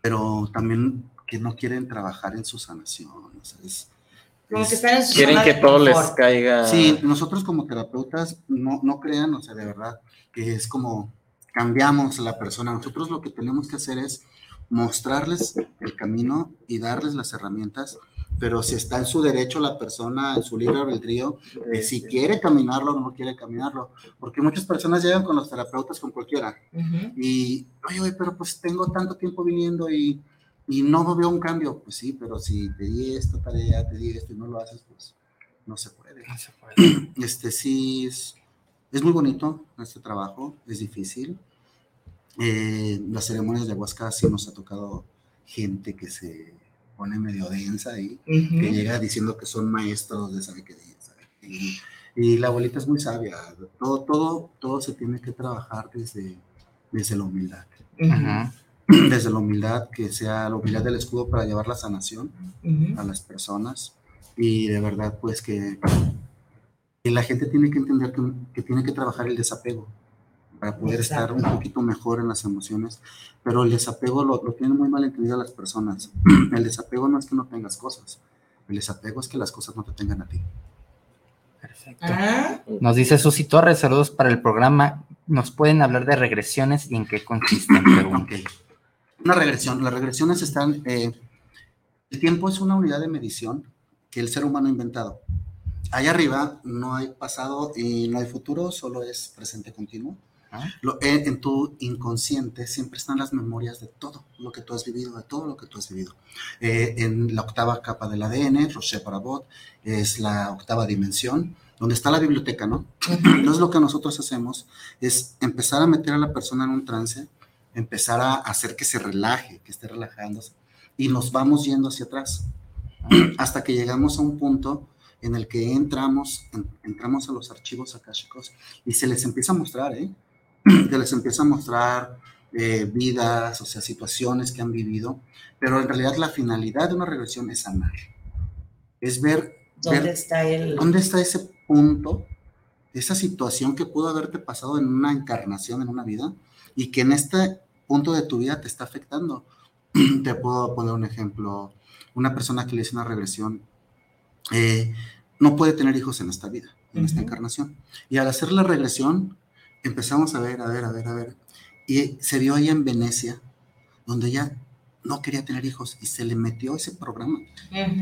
pero también que no quieren trabajar en su sanación. o sea, es- Como que están en su Quieren que todo les confort. caiga. Sí, nosotros como terapeutas no, no crean, o sea, de verdad, que es como cambiamos a la persona. Nosotros lo que tenemos que hacer es mostrarles el camino y darles las herramientas, pero si está en su derecho la persona, en su libre albedrío, de si quiere caminarlo o no quiere caminarlo, porque muchas personas llegan con los terapeutas con cualquiera Ujú. y, oye, oye, pero pues tengo tanto tiempo viniendo y, y no veo un cambio, pues sí, pero si te di esta tarea, te di esto y no lo haces, pues no se puede No se puede. este sí es, es muy bonito este trabajo, es difícil. Eh, las ceremonias de ayahuasca sí nos ha tocado gente que se pone medio densa ahí, que llega diciendo que son maestros de sabe qué día, sabe qué. Y, y la abuelita es muy sabia. Todo, todo, todo se tiene que trabajar desde, desde la humildad. Ujú. Desde la humildad, que sea la humildad del escudo para llevar la sanación Ujú. a las personas y de verdad pues que, que la gente tiene que entender que, que tiene que trabajar el desapego para poder estar un poquito mejor en las emociones, pero el desapego lo, lo tienen muy mal entendido las personas. El desapego no es que no tengas cosas, el desapego es que las cosas no te tengan a ti. Perfecto. Ah, Nos dice Susi Torres, saludos para el programa. ¿Nos pueden hablar de regresiones y en qué consisten? Una regresión, las regresiones están, eh, el tiempo es una unidad de medición que el ser humano ha inventado. Allá arriba no hay pasado y no hay futuro, solo es presente continuo. Lo- en, en tu inconsciente siempre están las memorias de todo lo que tú has vivido, de todo lo que tú has vivido. Eh, en la octava capa del ADN, Rocher Parabot, es la octava dimensión, donde está la biblioteca, ¿no? Entonces lo que nosotros hacemos es empezar a meter a la persona en un trance, empezar a hacer que se relaje, que esté relajándose, y nos vamos yendo hacia atrás, hasta que llegamos a un punto en el que entramos, en- entramos a los archivos akáshicos y se les empieza a mostrar, ¿eh? Se les empieza a mostrar eh, vidas, o sea, situaciones que han vivido, pero en realidad la finalidad de una regresión es sanar, es ver, ¿Dónde ver está el...? dónde está ese punto, esa situación que pudo haberte pasado en una encarnación, en una vida, y que en este punto de tu vida te está afectando. Te puedo poner un ejemplo, una persona que le hizo una regresión eh, no puede tener hijos en esta vida, en esta Ujú. encarnación. Y al hacer la regresión, empezamos a ver, a ver, a ver, a ver. Y se vio ahí en Venecia, donde ella no quería tener hijos y se le metió ese programa.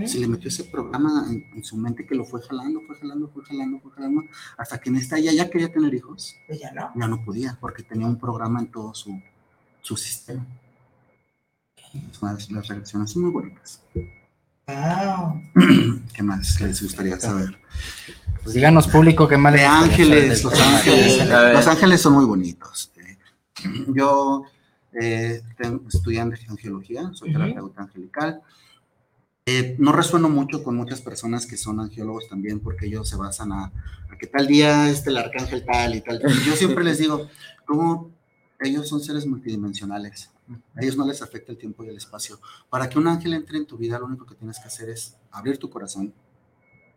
Se le metió ese programa en, en su mente que lo fue jalando, fue jalando, fue jalando, fue jalando, hasta que en esta ella ya quería tener hijos. Pues ya no. Ya no podía, porque tenía un programa en todo su, su sistema. Las, las regresiones son muy bonitas. Wow. ¿Qué más les gustaría saber? Pues díganos, público, qué más De ángeles, saber los ángeles. Los ángeles son muy bonitos. Eh, Yo eh, estudié angiología, soy Ujú. terapeuta angelical. Eh, no resueno mucho con muchas personas que son angiólogos también porque ellos se basan a, a que tal día este el arcángel tal y tal. Y yo siempre les digo, como ellos son seres multidimensionales. A ellos no les afecta el tiempo y el espacio. Para que un ángel entre en tu vida, lo único que tienes que hacer es abrir tu corazón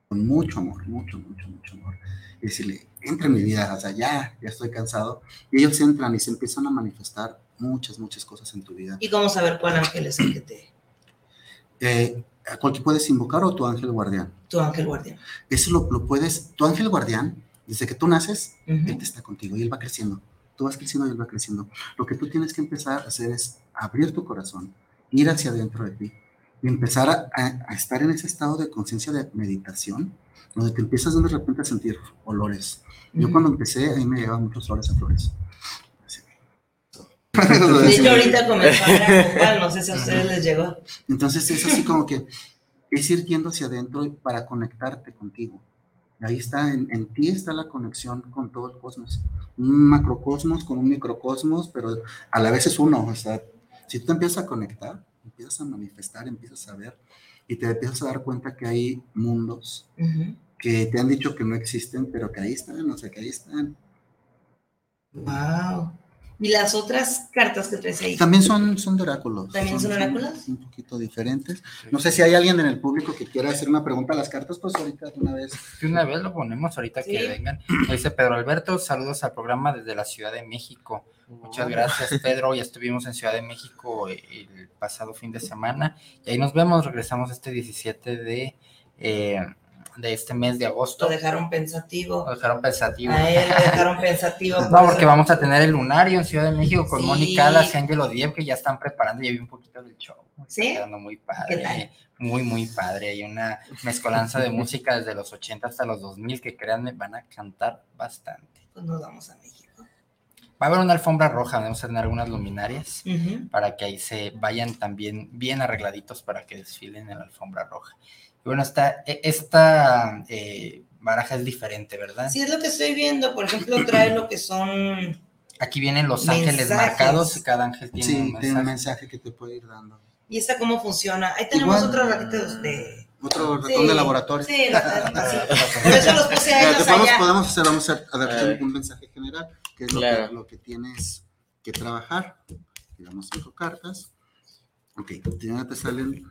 con mucho amor, mucho, mucho, mucho amor. Y decirle, entra en mi vida, o sea, ya, ya estoy cansado. Y ellos entran y se empiezan a manifestar muchas, muchas cosas en tu vida. ¿Y cómo saber cuál ángel es el que te... Eh, ¿A cuál que puedes invocar o tu ángel guardián? Tu ángel guardián. Eso lo, lo puedes, tu ángel guardián, desde que tú naces, él te está contigo y él va creciendo. Tú vas creciendo y él va creciendo. Lo que tú tienes que empezar a hacer es abrir tu corazón, ir hacia adentro de ti y empezar a, a- a estar en ese estado de conciencia de meditación, donde te empiezas de repente a sentir olores. Yo Ujú. cuando empecé, ahí me llegaban muchos olores a flores. De hecho, ahorita comenzó a hablar no sé si a ustedes les llegó. Entonces es así como que es ir yendo hacia adentro para conectarte contigo. Ahí está, en, en ti está la conexión con todo el cosmos. Un macrocosmos con un microcosmos, pero a la vez es uno. O sea, si tú te empiezas a conectar, empiezas a manifestar, empiezas a ver y te empiezas a dar cuenta que hay mundos que te han dicho que no existen, pero que ahí están, o sea, que ahí están. Wow. ¿Y las otras cartas que traes ahí? También son, son de oráculos. ¿También son oráculos? Un poquito diferentes. No sé si hay alguien en el público que quiera hacer una pregunta a las cartas, pues ahorita de una vez. De una vez lo ponemos ahorita que Sí. vengan. Dice Pedro Alberto, saludos al programa desde la Ciudad de México. Muchas Oh. gracias, Pedro. Ya estuvimos en Ciudad de México eh, el pasado fin de semana y ahí nos vemos. Regresamos este 17 de, eh, de este mes de agosto. Lo dejaron pensativo. Lo dejaron pensativo. A él lo dejaron pensativo. No, por porque eso- vamos a tener el lunario en Ciudad de México con Sí. Mónica Alas y Ángelo Diev, que ya están preparando. Ya vi un poquito del show. ¿Sí? Está quedando muy ¿Qué padre. tal? Muy, muy padre. Hay una mezcolanza de música desde los 80 hasta los 2000 que créanme, van a cantar bastante. Pues nos vamos a México. Va a haber una alfombra roja, vamos a tener algunas luminarias para que ahí se vayan también bien arregladitos para que desfilen en la alfombra roja. Bueno, esta, e- esta eh, baraja es diferente, ¿verdad? Sí, es lo que estoy viendo. Por ejemplo, trae lo que son. Aquí vienen los ángeles marcados y cada ángel tiene Sí, un tiene un mensaje. mensaje que te puede ir dando. ¿Y esta cómo funciona? Ahí tenemos Igual. otro ratito de. Otro ratón Sí, de laboratorio. sí, la- la- sí. Por eso los puse a ellos podemos, allá. podemos hacer, vamos a, un mensaje general, que es lo, Claro. que, lo que tienes que trabajar. Digamos cinco cartas. Ok, ya te salen.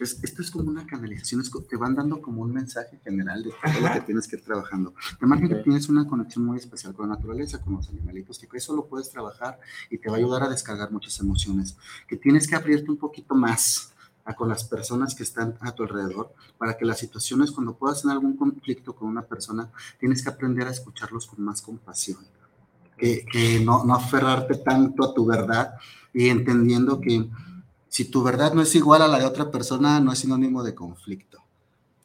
Es- esto es como una canalización, es te van dando como un mensaje general de todo lo que tienes que ir trabajando. De manera que tienes una conexión muy especial con la naturaleza, con los animalitos, que eso lo puedes trabajar y te va a ayudar a descargar muchas emociones. Que tienes que abrirte un poquito más a con las personas que están a tu alrededor para que las situaciones, cuando puedas tener algún conflicto con una persona, tienes que aprender a escucharlos con más compasión. Que, que no, no aferrarte tanto a tu verdad y entendiendo que si tu verdad no es igual a la de otra persona, no es sinónimo de conflicto,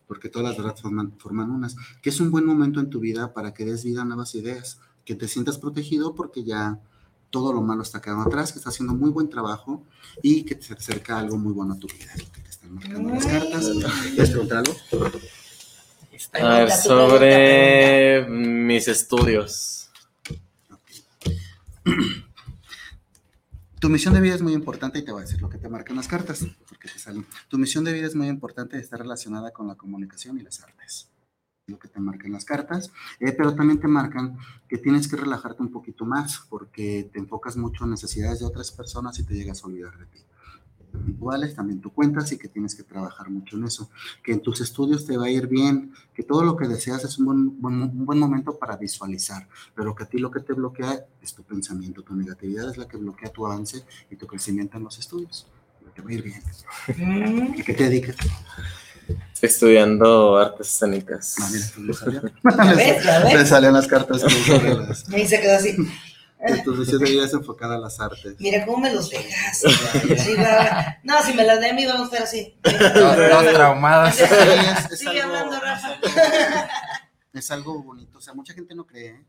porque todas las verdades forman, forman unas, que es un buen momento en tu vida para que des vida a nuevas ideas, que te sientas protegido porque ya todo lo malo está quedando atrás, que está haciendo muy buen trabajo y que te acerca algo muy bueno a tu vida. Que te están marcando las cartas. ¿Quieres preguntar algo? A ver, sobre mis estudios. Tu misión de vida es muy importante y te voy a decir lo que te marcan las cartas, porque te salen. Tu misión de vida es muy importante y está relacionada con la comunicación y las artes. Lo que te marcan las cartas, eh, pero también te marcan que tienes que relajarte un poquito más porque te enfocas mucho en necesidades de otras personas y te llegas a olvidar de ti iguales, también tú cuentas y que tienes que trabajar mucho en eso, que en tus estudios te va a ir bien, que todo lo que deseas es un buen, buen, un buen momento para visualizar, pero que a ti lo que te bloquea es tu pensamiento, tu negatividad es la que bloquea tu avance y tu crecimiento en los estudios. Te va a ir bien. ¿A qué te dedicas? Estoy estudiando artes escénicas. Ah, mira, ves, ya ves. Le salían las cartas. que Y se quedó así. Tu misión de vida es enfocada a las artes. Mira cómo me los dejas. Sí, va. No, si me las de a mí, vamos a estar así. Todos traumados. Sí, es, es Sigue algo, hablando, Rafa. es algo bonito. O sea, mucha gente no cree, ¿eh?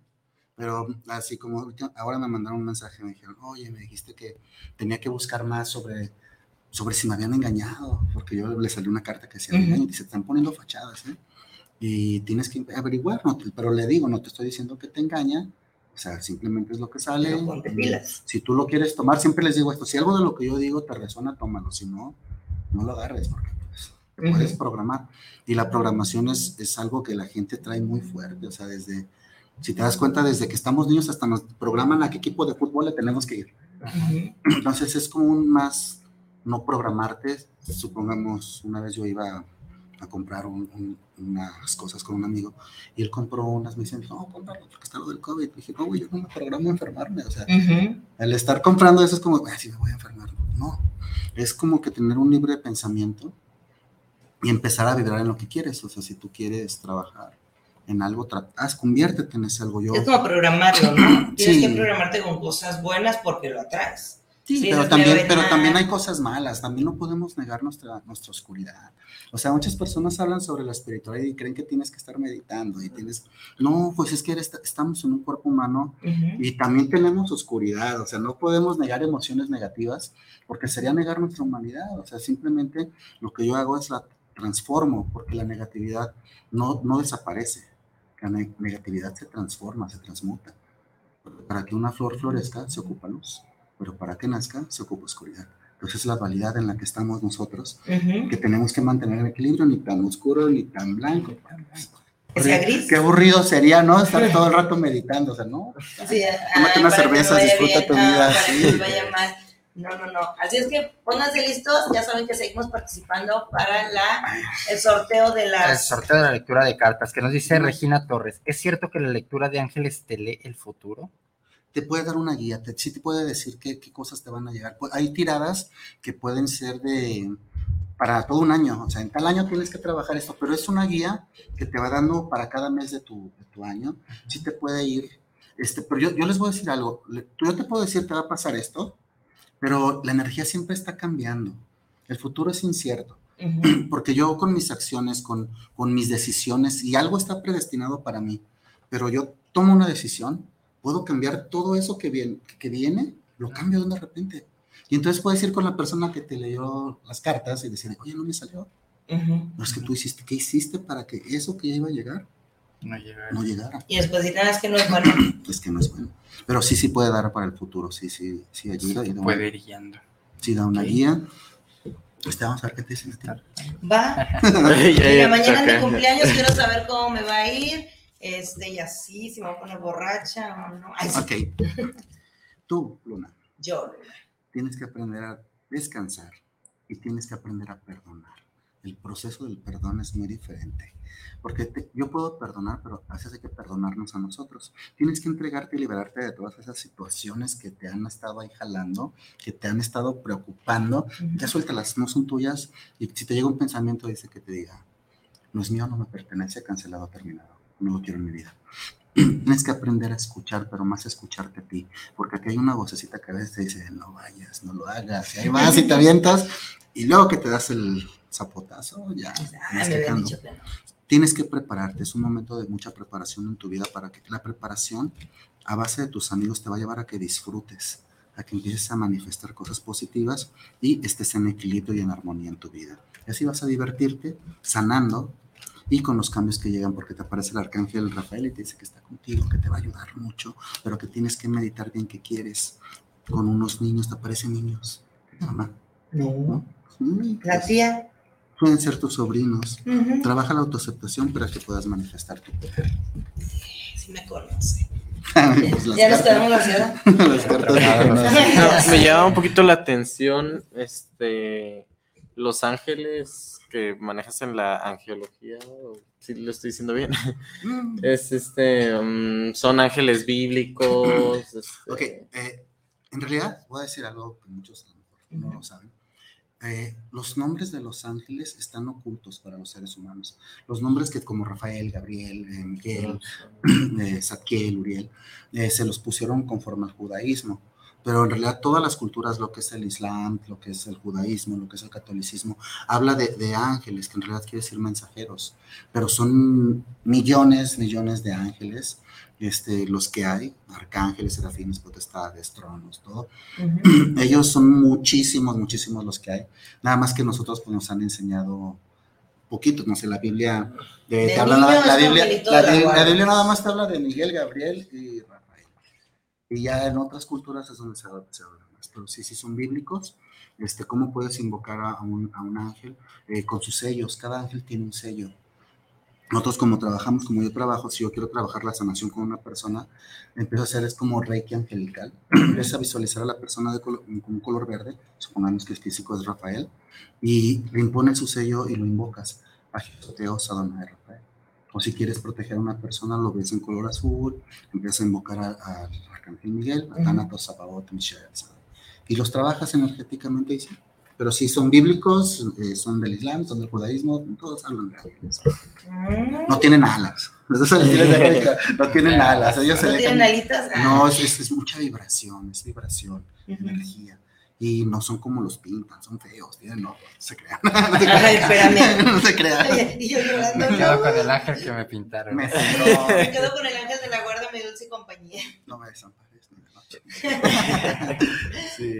pero así como ahora me mandaron un mensaje, me dijeron, oye, me dijiste que tenía que buscar más sobre, sobre si me habían engañado, porque yo le salió una carta que decía. "Engaño", y se están poniendo fachadas, ¿eh? Y tienes que averiguar, no te- pero le digo, no te estoy diciendo que te engaña, o sea, simplemente es lo que sale. Pero ponte pilas. Si tú lo quieres tomar, siempre les digo esto, si algo de lo que yo digo te resuena, tómalo, si no, no lo agarres, porque pues, puedes programar. Y la programación es, es algo que la gente trae muy fuerte, o sea, desde, si te das cuenta, desde que estamos niños hasta nos programan a qué equipo de fútbol le tenemos que ir. Entonces es como un más no programarte. Supongamos, una vez yo iba a comprar un- un- unas cosas con un amigo y él compró unas, me dicen, no, cómpralo porque está lo del COVID. dije, no, güey, yo no me programo a enfermarme. O sea, Ujú. el estar comprando eso es como, "Ah, sí me voy a enfermar. No, es como que tener un libre pensamiento y empezar a vibrar en lo que quieres. O sea, si tú quieres trabajar en algo, haz, conviértete en ese algo. Yo, Es como programarlo, ¿no? Tienes Sí. que programarte con cosas buenas porque lo atraes. Sí, pero también, "Me va a pero también mal". hay cosas malas, también no podemos negar nuestra, nuestra oscuridad. O sea, muchas personas hablan sobre la espiritualidad y creen que tienes que estar meditando y tienes, no, pues es que eres- estamos en un cuerpo humano y también tenemos oscuridad, o sea, no podemos negar emociones negativas porque sería negar nuestra humanidad, o sea, simplemente lo que yo hago es la transformo porque la negatividad no, no desaparece, la ne- negatividad se transforma, se transmuta. Para que una flor florezca se ocupa luz, pero para que nazca se ocupa oscuridad. Entonces es la validad en la que estamos nosotros, que tenemos que mantener el equilibrio, ni tan oscuro ni tan blanco. Que sea gris. Qué aburrido sería, ¿no? Estar todo el rato meditando, o sea, ¿no? Sí, Tómate ay, unas cervezas, disfruta bien, tu ah, vida, para sí. que me vaya mal. No, no, no. Así es que pónganse listos. Ya saben que seguimos participando para la, el sorteo de El las. sorteo de la lectura de cartas que nos dice Regina Torres. ¿Es cierto que la lectura de ángeles te lee el futuro? Te puede dar una guía, te, sí te puede decir qué, qué cosas te van a llegar. Pues, hay tiradas que pueden ser de para todo un año, o sea, en tal año tienes que trabajar esto, pero es una guía que te va dando para cada mes de tu, de tu año, sí te puede ir, este, pero yo, yo les voy a decir algo, yo te puedo decir te va a pasar esto, pero la energía siempre está cambiando, el futuro es incierto, Ujú. porque yo con mis acciones, con, con mis decisiones, y algo está predestinado para mí, pero yo tomo una decisión, puedo cambiar todo eso que viene, que viene lo cambio de repente. Y entonces puedes ir con la persona que te leyó las cartas y decir, oye, no me salió. Ujú. No es que tú hiciste, ¿qué hiciste para que eso que ya iba a llegar No llega. no llegara? Y después dirán, "Ah, es que no es bueno. Es que no es bueno. Pero sí, sí puede dar para el futuro, sí, sí, sí ayuda. y da una- Puede ir guiando. Sí, da una Ok. guía. Este, vamos a ver qué te dicen. Va. Ay, Mira, mañana es mi cumpleaños, quiero saber cómo me va a ir. Este, y así, si me voy a poner borracha o no. Ay, sí. Ok. Tú, Luna, Yo. tienes que aprender a descansar y tienes que aprender a perdonar. El proceso del perdón es muy diferente. Porque te- yo puedo perdonar, pero a veces hay que perdonarnos a nosotros. Tienes que entregarte y liberarte de todas esas situaciones que te han estado ahí jalando, que te han estado preocupando. Ya suéltalas, no son tuyas. Y si te llega un pensamiento, dice que te diga, no es mío, no me pertenece, cancelado, terminado. No lo quiero en mi vida. Tienes que aprender a escuchar, pero más escucharte a ti, porque aquí hay una vocecita que a veces te dice, no vayas, no lo hagas, y ahí vas y te avientas, y luego que te das el zapotazo, ya. Dicho que no. Tienes que prepararte, es un momento de mucha preparación en tu vida para que la preparación a base de tus amigos te va a llevar a que disfrutes, a que empieces a manifestar cosas positivas y estés en equilibrio y en armonía en tu vida. Y así vas a divertirte, sanando y con los cambios que llegan, porque te aparece el arcángel Rafael y te dice que está contigo, que te va a ayudar mucho, pero que tienes que meditar bien qué quieres. Con unos niños, te aparecen niños, mamá. No. Sí, La tía. Pueden ser tus sobrinos. Trabaja la autoaceptación para que puedas manifestar tu poder. Sí me conoce. Pues Ya nos quedamos la ciudad. No, me llama un poquito la atención este Los Ángeles que manejas en la angeología, si lo estoy diciendo bien. Mm. Es este mm, son ángeles bíblicos. este, Ok, eh, en realidad voy a decir algo que muchos a lo mejor no lo saben. Eh, los nombres de los ángeles están ocultos para los seres humanos. Los nombres que como Rafael, Gabriel, eh, Miguel, eh, Zadkiel, Uriel, eh, se los pusieron conforme al judaísmo. Pero en realidad todas las culturas, lo que es el Islam, lo que es el judaísmo, lo que es el catolicismo, habla de, de ángeles, que en realidad quiere decir mensajeros. Pero son millones, millones de ángeles este, los que hay, arcángeles, serafines, potestades, tronos, todo. Ellos son muchísimos, muchísimos los que hay. Nada más que nosotros pues, nos han enseñado poquito, no sé, la Biblia, de, De te habla niños, la, Biblia, la, la Biblia- la nada más te habla de Miguel, Gabriel y. Y ya en otras culturas es donde se se más. Pero sí, sí son bíblicos. Este, ¿Cómo puedes invocar a un, a un ángel? Eh, con sus sellos. Cada ángel tiene un sello. Nosotros como trabajamos, como yo trabajo, si yo quiero trabajar la sanación con una persona, empiezo a hacer es como reiki angelical. Empiezo a visualizar a la persona de con un color verde, supongamos que el físico es Rafael, y le impones su sello y lo invocas. Agitoteo Adonai Rafael. O si quieres proteger a una persona, lo ves en color azul, empiezas a invocar a- Arcángel Miguel, Mishael, y los trabajas energéticamente y sí. Pero sí, son bíblicos, eh, son del Islam, son del judaísmo, todos hablan de ángeles. No tienen alas. No tienen alas. Ellos se ¿No dejan- tienen alitas? Ah. No, es, es- es mucha vibración, es vibración, energía. Y no son como los pintan, son feos, tienen ojos, no se crean. No se crean. espérame. No se crean. Y yo llorando. Me quedo con el ángel que me pintaron. Me- Me quedo con el ángel de la guarda, mi dulce compañía. No me desampares ni de noche. Sí.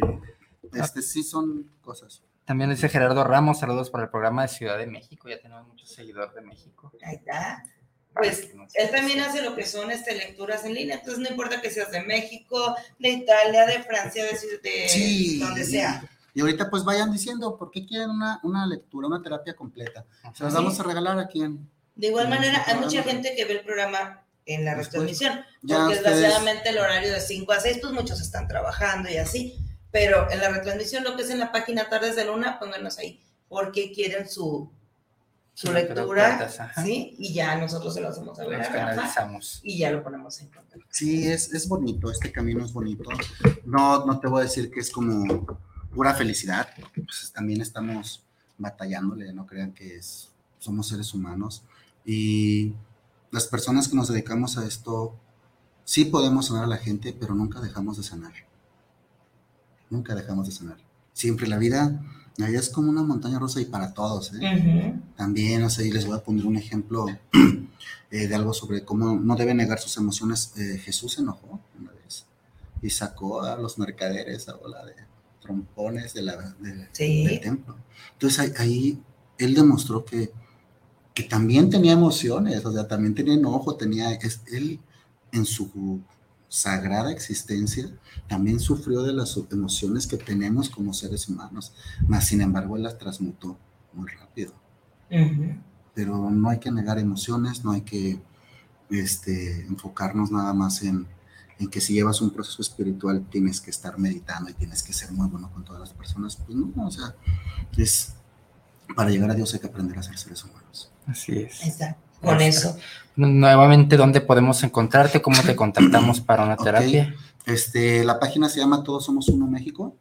Este, sí son cosas. También dice Gerardo Ramos, saludos para el programa de Ciudad de México. Ya tenemos muchos seguidores de México. Ahí está. Pues él también hace lo que son este, lecturas en línea, entonces no importa que seas de México, de Italia, de Francia, de, de Sí. donde sea. Y ahorita pues vayan diciendo por qué quieren una, una lectura, una terapia completa. Se las vamos a regalar aquí en... De igual manera, hay mucha gente que ve el programa en la retransmisión, porque desgraciadamente el horario de 5 a 6, pues muchos están trabajando y así, pero en la retransmisión, lo que es en la página Tardes de Luna, pónganos ahí, porque quieren su, su lectura. ¿sí? Y ya nosotros se lo hacemos a ver canalizamos. y ya lo ponemos en contacto. Sí, es, es bonito, este camino es bonito. No, no te voy a decir que es como pura felicidad, porque pues también estamos batallándole, no crean que es, somos seres humanos. Y las personas que nos dedicamos a esto, sí podemos sanar a la gente, pero nunca dejamos de sanar. Nunca dejamos de sanar. Siempre la vida, es como una montaña rosa y para todos, ¿eh? También, o sea, y les voy a poner un ejemplo eh, de algo sobre cómo no debe negar sus emociones. Eh, Jesús se enojó una vez y sacó a los mercaderes a bola de trompones de la, de- Sí. del templo. Entonces ahí, ahí él demostró que, que también tenía emociones, o sea, también tenía enojo, tenía, es, él en su sagrada existencia también sufrió de las emociones que tenemos como seres humanos, mas sin embargo él las transmutó muy rápido pero no hay que negar emociones, no hay que este, enfocarnos nada más en, en que si llevas un proceso espiritual tienes que estar meditando y tienes que ser muy bueno con todas las personas. Pues no, o sea, es para llegar a Dios hay que aprender a ser seres humanos. Así es. Está, con Extra. eso. Nuevamente, ¿dónde podemos encontrarte? ¿Cómo te contactamos para una terapia? Este, la página se llama Todos Somos Uno México.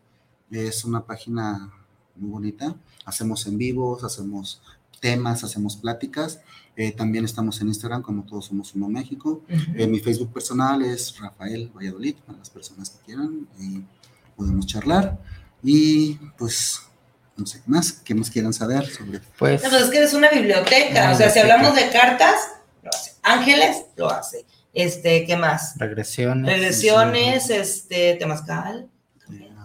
Es una página muy bonita. Hacemos en vivos, hacemos temas, hacemos pláticas. Eh, también estamos en Instagram como Todos Somos Uno México. Eh, mi Facebook personal es Rafael Valladolid, para las personas que quieran, y podemos charlar. Y pues, no sé qué más, ¿qué más quieran saber sobre? Pues, No, pues es que es una biblioteca, Una o sea, si hablamos de cartas, lo hace. Ángeles, lo hace. Este, ¿qué más? Regresiones. Regresiones, este, temazcal,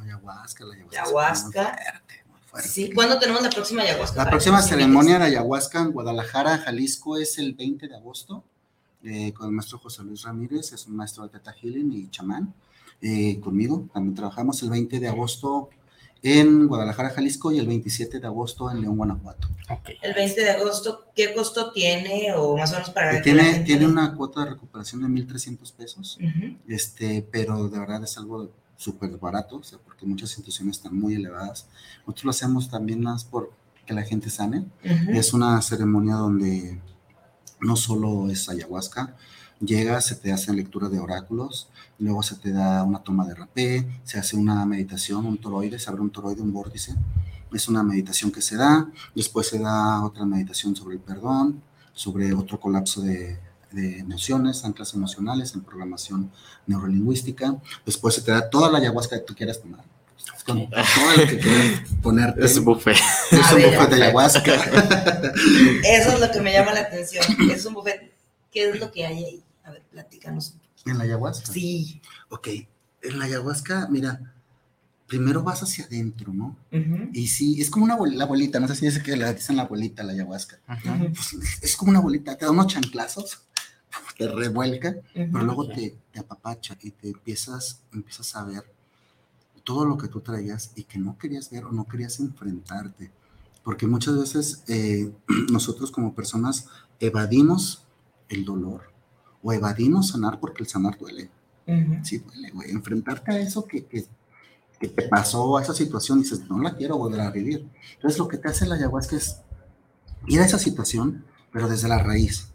ayahuasca, la ayahuasca. ayahuasca. Sí, ¿cuándo tenemos la próxima ayahuasca? La próxima ceremonia de ayahuasca en Guadalajara, Jalisco, es el 20 de agosto, eh, con el maestro José Luis Ramírez, es un maestro de Teta Healing y chamán. eh, conmigo también trabajamos el 20 de agosto en Guadalajara, Jalisco, y el 27 de agosto en León, Guanajuato. El 20 de agosto, ¿qué costo tiene o más o menos para tiene, tiene una cuota de recuperación de 1.300 pesos, Ujú. este, pero de verdad es algo súper barato, o sea, porque muchas instituciones están muy elevadas. Nosotros lo hacemos también más por que la gente sane. Ujú. Es una ceremonia donde no solo es ayahuasca, llegas, se te hace lectura de oráculos, luego se te da una toma de rapé, se hace una meditación, un toroide, se abre un toroide, un vórtice, es una meditación que se da, después se da otra meditación sobre el perdón, sobre otro colapso de, de emociones, anclas emocionales en programación neurolingüística, después se te da toda la ayahuasca que tú quieras tomar. Con todo lo que quieras ponerte. Es buffet. Es un buffet de ayahuasca. Eso es lo que me llama la atención. Es un buffet. ¿Qué es lo que hay ahí? A ver, platícanos. ¿En la ayahuasca? Sí. Ok, en la ayahuasca, mira, primero vas hacia adentro, ¿no? Y sí, es como una bol- la bolita, no sé si dice que la dicen la bolita, la ayahuasca. Pues, es como una bolita, te da unos chanclazos, te revuelca, pero luego te, te apapacha y te empiezas, empiezas a ver todo lo que tú traías y que no querías ver o no querías enfrentarte. Porque muchas veces eh, nosotros como personas evadimos el dolor o evadimos sanar porque el sanar duele. Ujú. Sí, duele, güey. Enfrentarte a eso que, que, que te pasó, a esa situación, dices, no la quiero volver a vivir. Entonces, lo que te hace la ayahuasca es ir a esa situación, pero desde la raíz.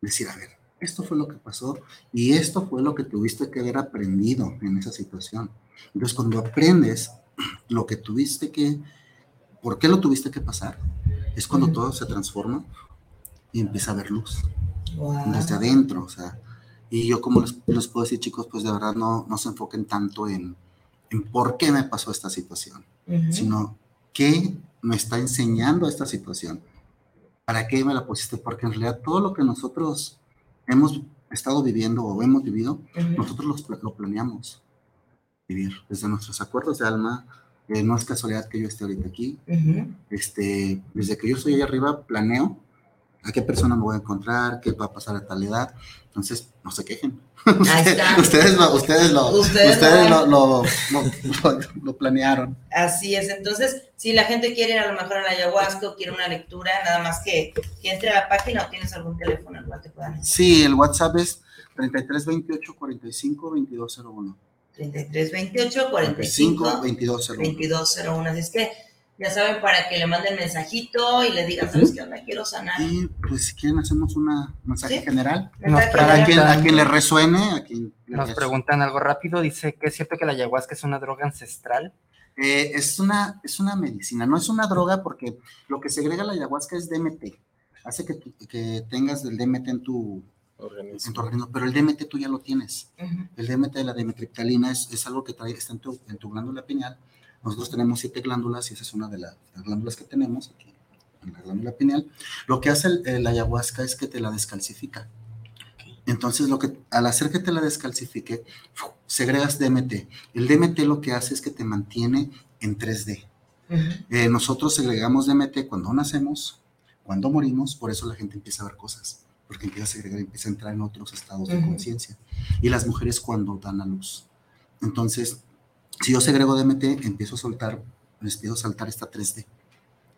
Decir, a ver, esto fue lo que pasó y esto fue lo que tuviste que haber aprendido en esa situación. Entonces, cuando aprendes lo que tuviste que, por qué lo tuviste que pasar, es cuando Ujú. todo se transforma y empieza a ver luz Guau. desde adentro, o sea, y yo como les, les puedo decir, chicos, pues de verdad no, no se enfoquen tanto en, en por qué me pasó esta situación, Ujú. sino qué me está enseñando esta situación, para qué me la pusiste, porque en realidad todo lo que nosotros hemos estado viviendo o hemos vivido, Ujú. nosotros los pla- lo planeamos vivir desde nuestros acuerdos de alma. eh, no es casualidad que yo esté ahorita aquí, Ujú. este, desde que yo estoy ahí arriba, planeo a qué persona me voy a encontrar, qué va a pasar a tal edad. Entonces, no se quejen. Ahí está. ustedes lo, ustedes lo, Ustedes ustedes lo- lo, planearon. Así es. Entonces, si la gente quiere ir a lo mejor a la ayahuasca o quiere una lectura, nada más que, que entre a la página o tienes algún teléfono al cual te puedan Sí, el WhatsApp es 3328 45 2201. 33 28 45 2201. 2201. Así es que ya saben para que le manden mensajito y le digan, ¿sabes qué onda? Quiero sanar. Y pues si quieren hacemos una mensaje Sí. general. Mensaje Para general. quien, a quien le resuene, a quien le Nos resuene. preguntan algo rápido. Dice que es cierto que la ayahuasca es una droga ancestral. Eh, es, una, es una medicina, no es una droga porque lo que segrega la ayahuasca es DMT. Hace que, tu- que tengas el DMT en tu, en tu organismo, pero el DMT tú ya lo tienes. Ujú. El DMT de la dimetriptalina es, es algo que trae, está en tu, en tu glándula pineal. Nosotros tenemos siete glándulas y esa es una de la- las glándulas que tenemos aquí, en la glándula pineal. Lo que hace el, el ayahuasca es que te la descalcifica. Entonces, lo que, al hacer que te la descalcifique, segregas DMT. El DMT lo que hace es que te mantiene en 3D. Ujú. Eh, nosotros segregamos DMT cuando nacemos, cuando morimos, por eso la gente empieza a ver cosas, porque empieza a segregar, empieza a entrar en otros estados de conciencia. Y las mujeres cuando dan a luz. Entonces, si yo segrego DMT, empiezo a soltar, empiezo a saltar esta 3D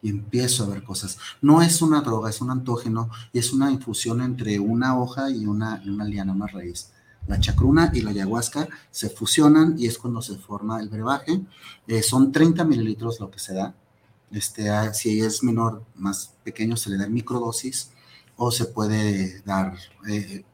y empiezo a ver cosas. No es una droga, es un antógeno y es una infusión entre una hoja y una, una liana, una raíz. La chacruna y la ayahuasca se fusionan y es cuando se forma el brebaje. Eh, son 30 mililitros lo que se da. Este, ah, si es menor, más pequeño, se le da en microdosis o se puede dar eh,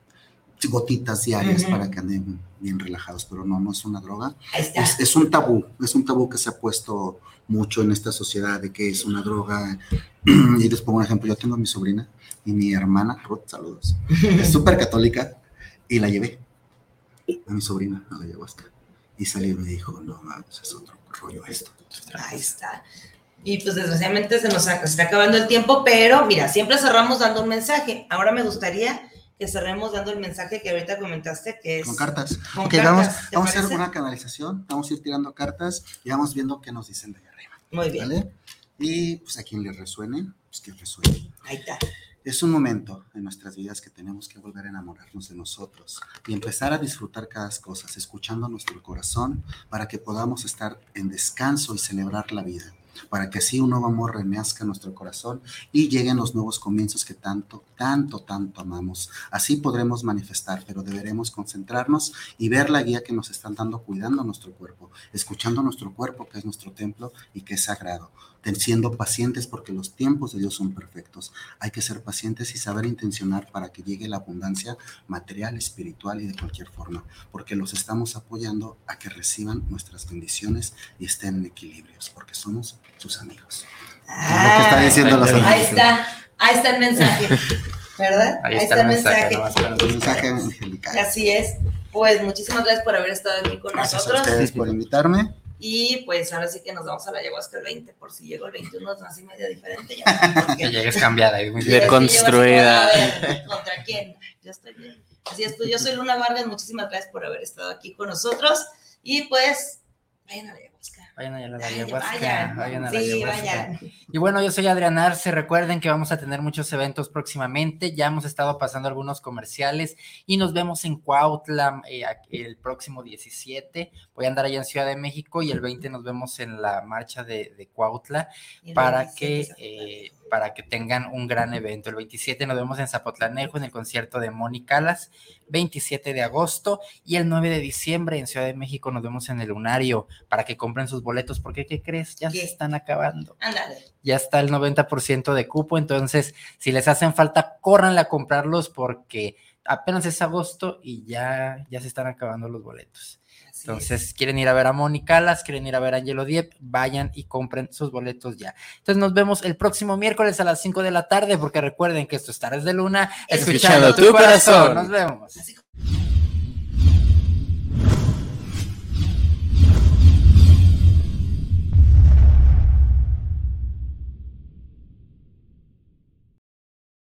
gotitas diarias Ujú. para que anden bien relajados, pero no, no es una droga. Es, es un tabú, es un tabú que se ha puesto mucho en esta sociedad de que es una droga. Y les pongo un ejemplo, yo tengo a mi sobrina y mi hermana, Ruth, saludos, es súper católica y la llevé a mi sobrina a la ayahuasca. Y salió y me dijo, no, es otro rollo esto. Ahí está. Y pues desgraciadamente se nos está acabando el tiempo, pero mira, siempre cerramos dando un mensaje. Ahora me gustaría que cerremos dando el mensaje que ahorita comentaste, que es... Con cartas. Con Ok, cartas, vamos, ¿te vamos a hacer una canalización, vamos a ir tirando cartas y vamos viendo qué nos dicen de allá arriba. Muy bien. ¿Vale? Y pues a quien le resuene, pues que resuene. Ahí está. Es un momento en nuestras vidas que tenemos que volver a enamorarnos de nosotros y empezar a disfrutar cada cosa, escuchando nuestro corazón para que podamos estar en descanso y celebrar la vida, para que así un nuevo amor renazca en nuestro corazón y lleguen los nuevos comienzos que tanto, tanto, tanto amamos. Así podremos manifestar, pero deberemos concentrarnos y ver la guía que nos están dando cuidando nuestro cuerpo, escuchando nuestro cuerpo que es nuestro templo y que es sagrado siendo pacientes porque los tiempos de Dios son perfectos. Hay que ser pacientes y saber intencionar para que llegue la abundancia material, espiritual y de cualquier forma, porque los estamos apoyando a que reciban nuestras bendiciones y estén en equilibrios, porque somos sus amigos. Es lo que está diciendo los Ahí está, ahí está el mensaje, ¿verdad? Ahí está el mensaje, mensaje angelical. Así es. Pues muchísimas gracias por haber estado aquí con Gracias a nosotros. ustedes por invitarme. Y pues ahora sí que nos vamos a la ayahuasca el 20, por si llego el 21, es así medio diferente. Ya, porque- Que llegues cambiada y muy Deconstruida. ¿Contra quién? Yo estoy bien. Así es, pues yo soy Luna Vargas, muchísimas gracias por haber estado aquí con nosotros. Y pues, vayan a la ayahuasca. Vayan allá a la ayahuasca. vayan. vayan a la Sí, ayahuasca. vayan. Y bueno, yo soy Adrián Arce. Recuerden que vamos a tener muchos eventos próximamente. Ya hemos estado pasando algunos comerciales y nos vemos en Cuautla eh, el próximo 17. Voy a andar allá en Ciudad de México y el 20 nos vemos en la marcha de, de Cuautla para 27 que, eh, para que tengan un gran evento. El 27 nos vemos en Zapotlanejo en el concierto de Moni Calas. 27 de agosto y el 9 de diciembre en Ciudad de México nos vemos en el Lunario para que compren sus boletos porque ¿qué crees? Ya se están acabando Ándale. ya está el 90% de cupo, entonces si les hacen falta, córranle a comprarlos porque apenas es agosto y ya, ya se están acabando los boletos. Entonces, quieren ir a ver a Mónica Calas, quieren ir a ver a Angelo Diep, vayan y compren sus boletos ya. Entonces, nos vemos el próximo miércoles a las 5 de la tarde, porque recuerden que esto es Tardes de Luna, escuchando, Escuchando tu tu corazón. corazón. Nos vemos.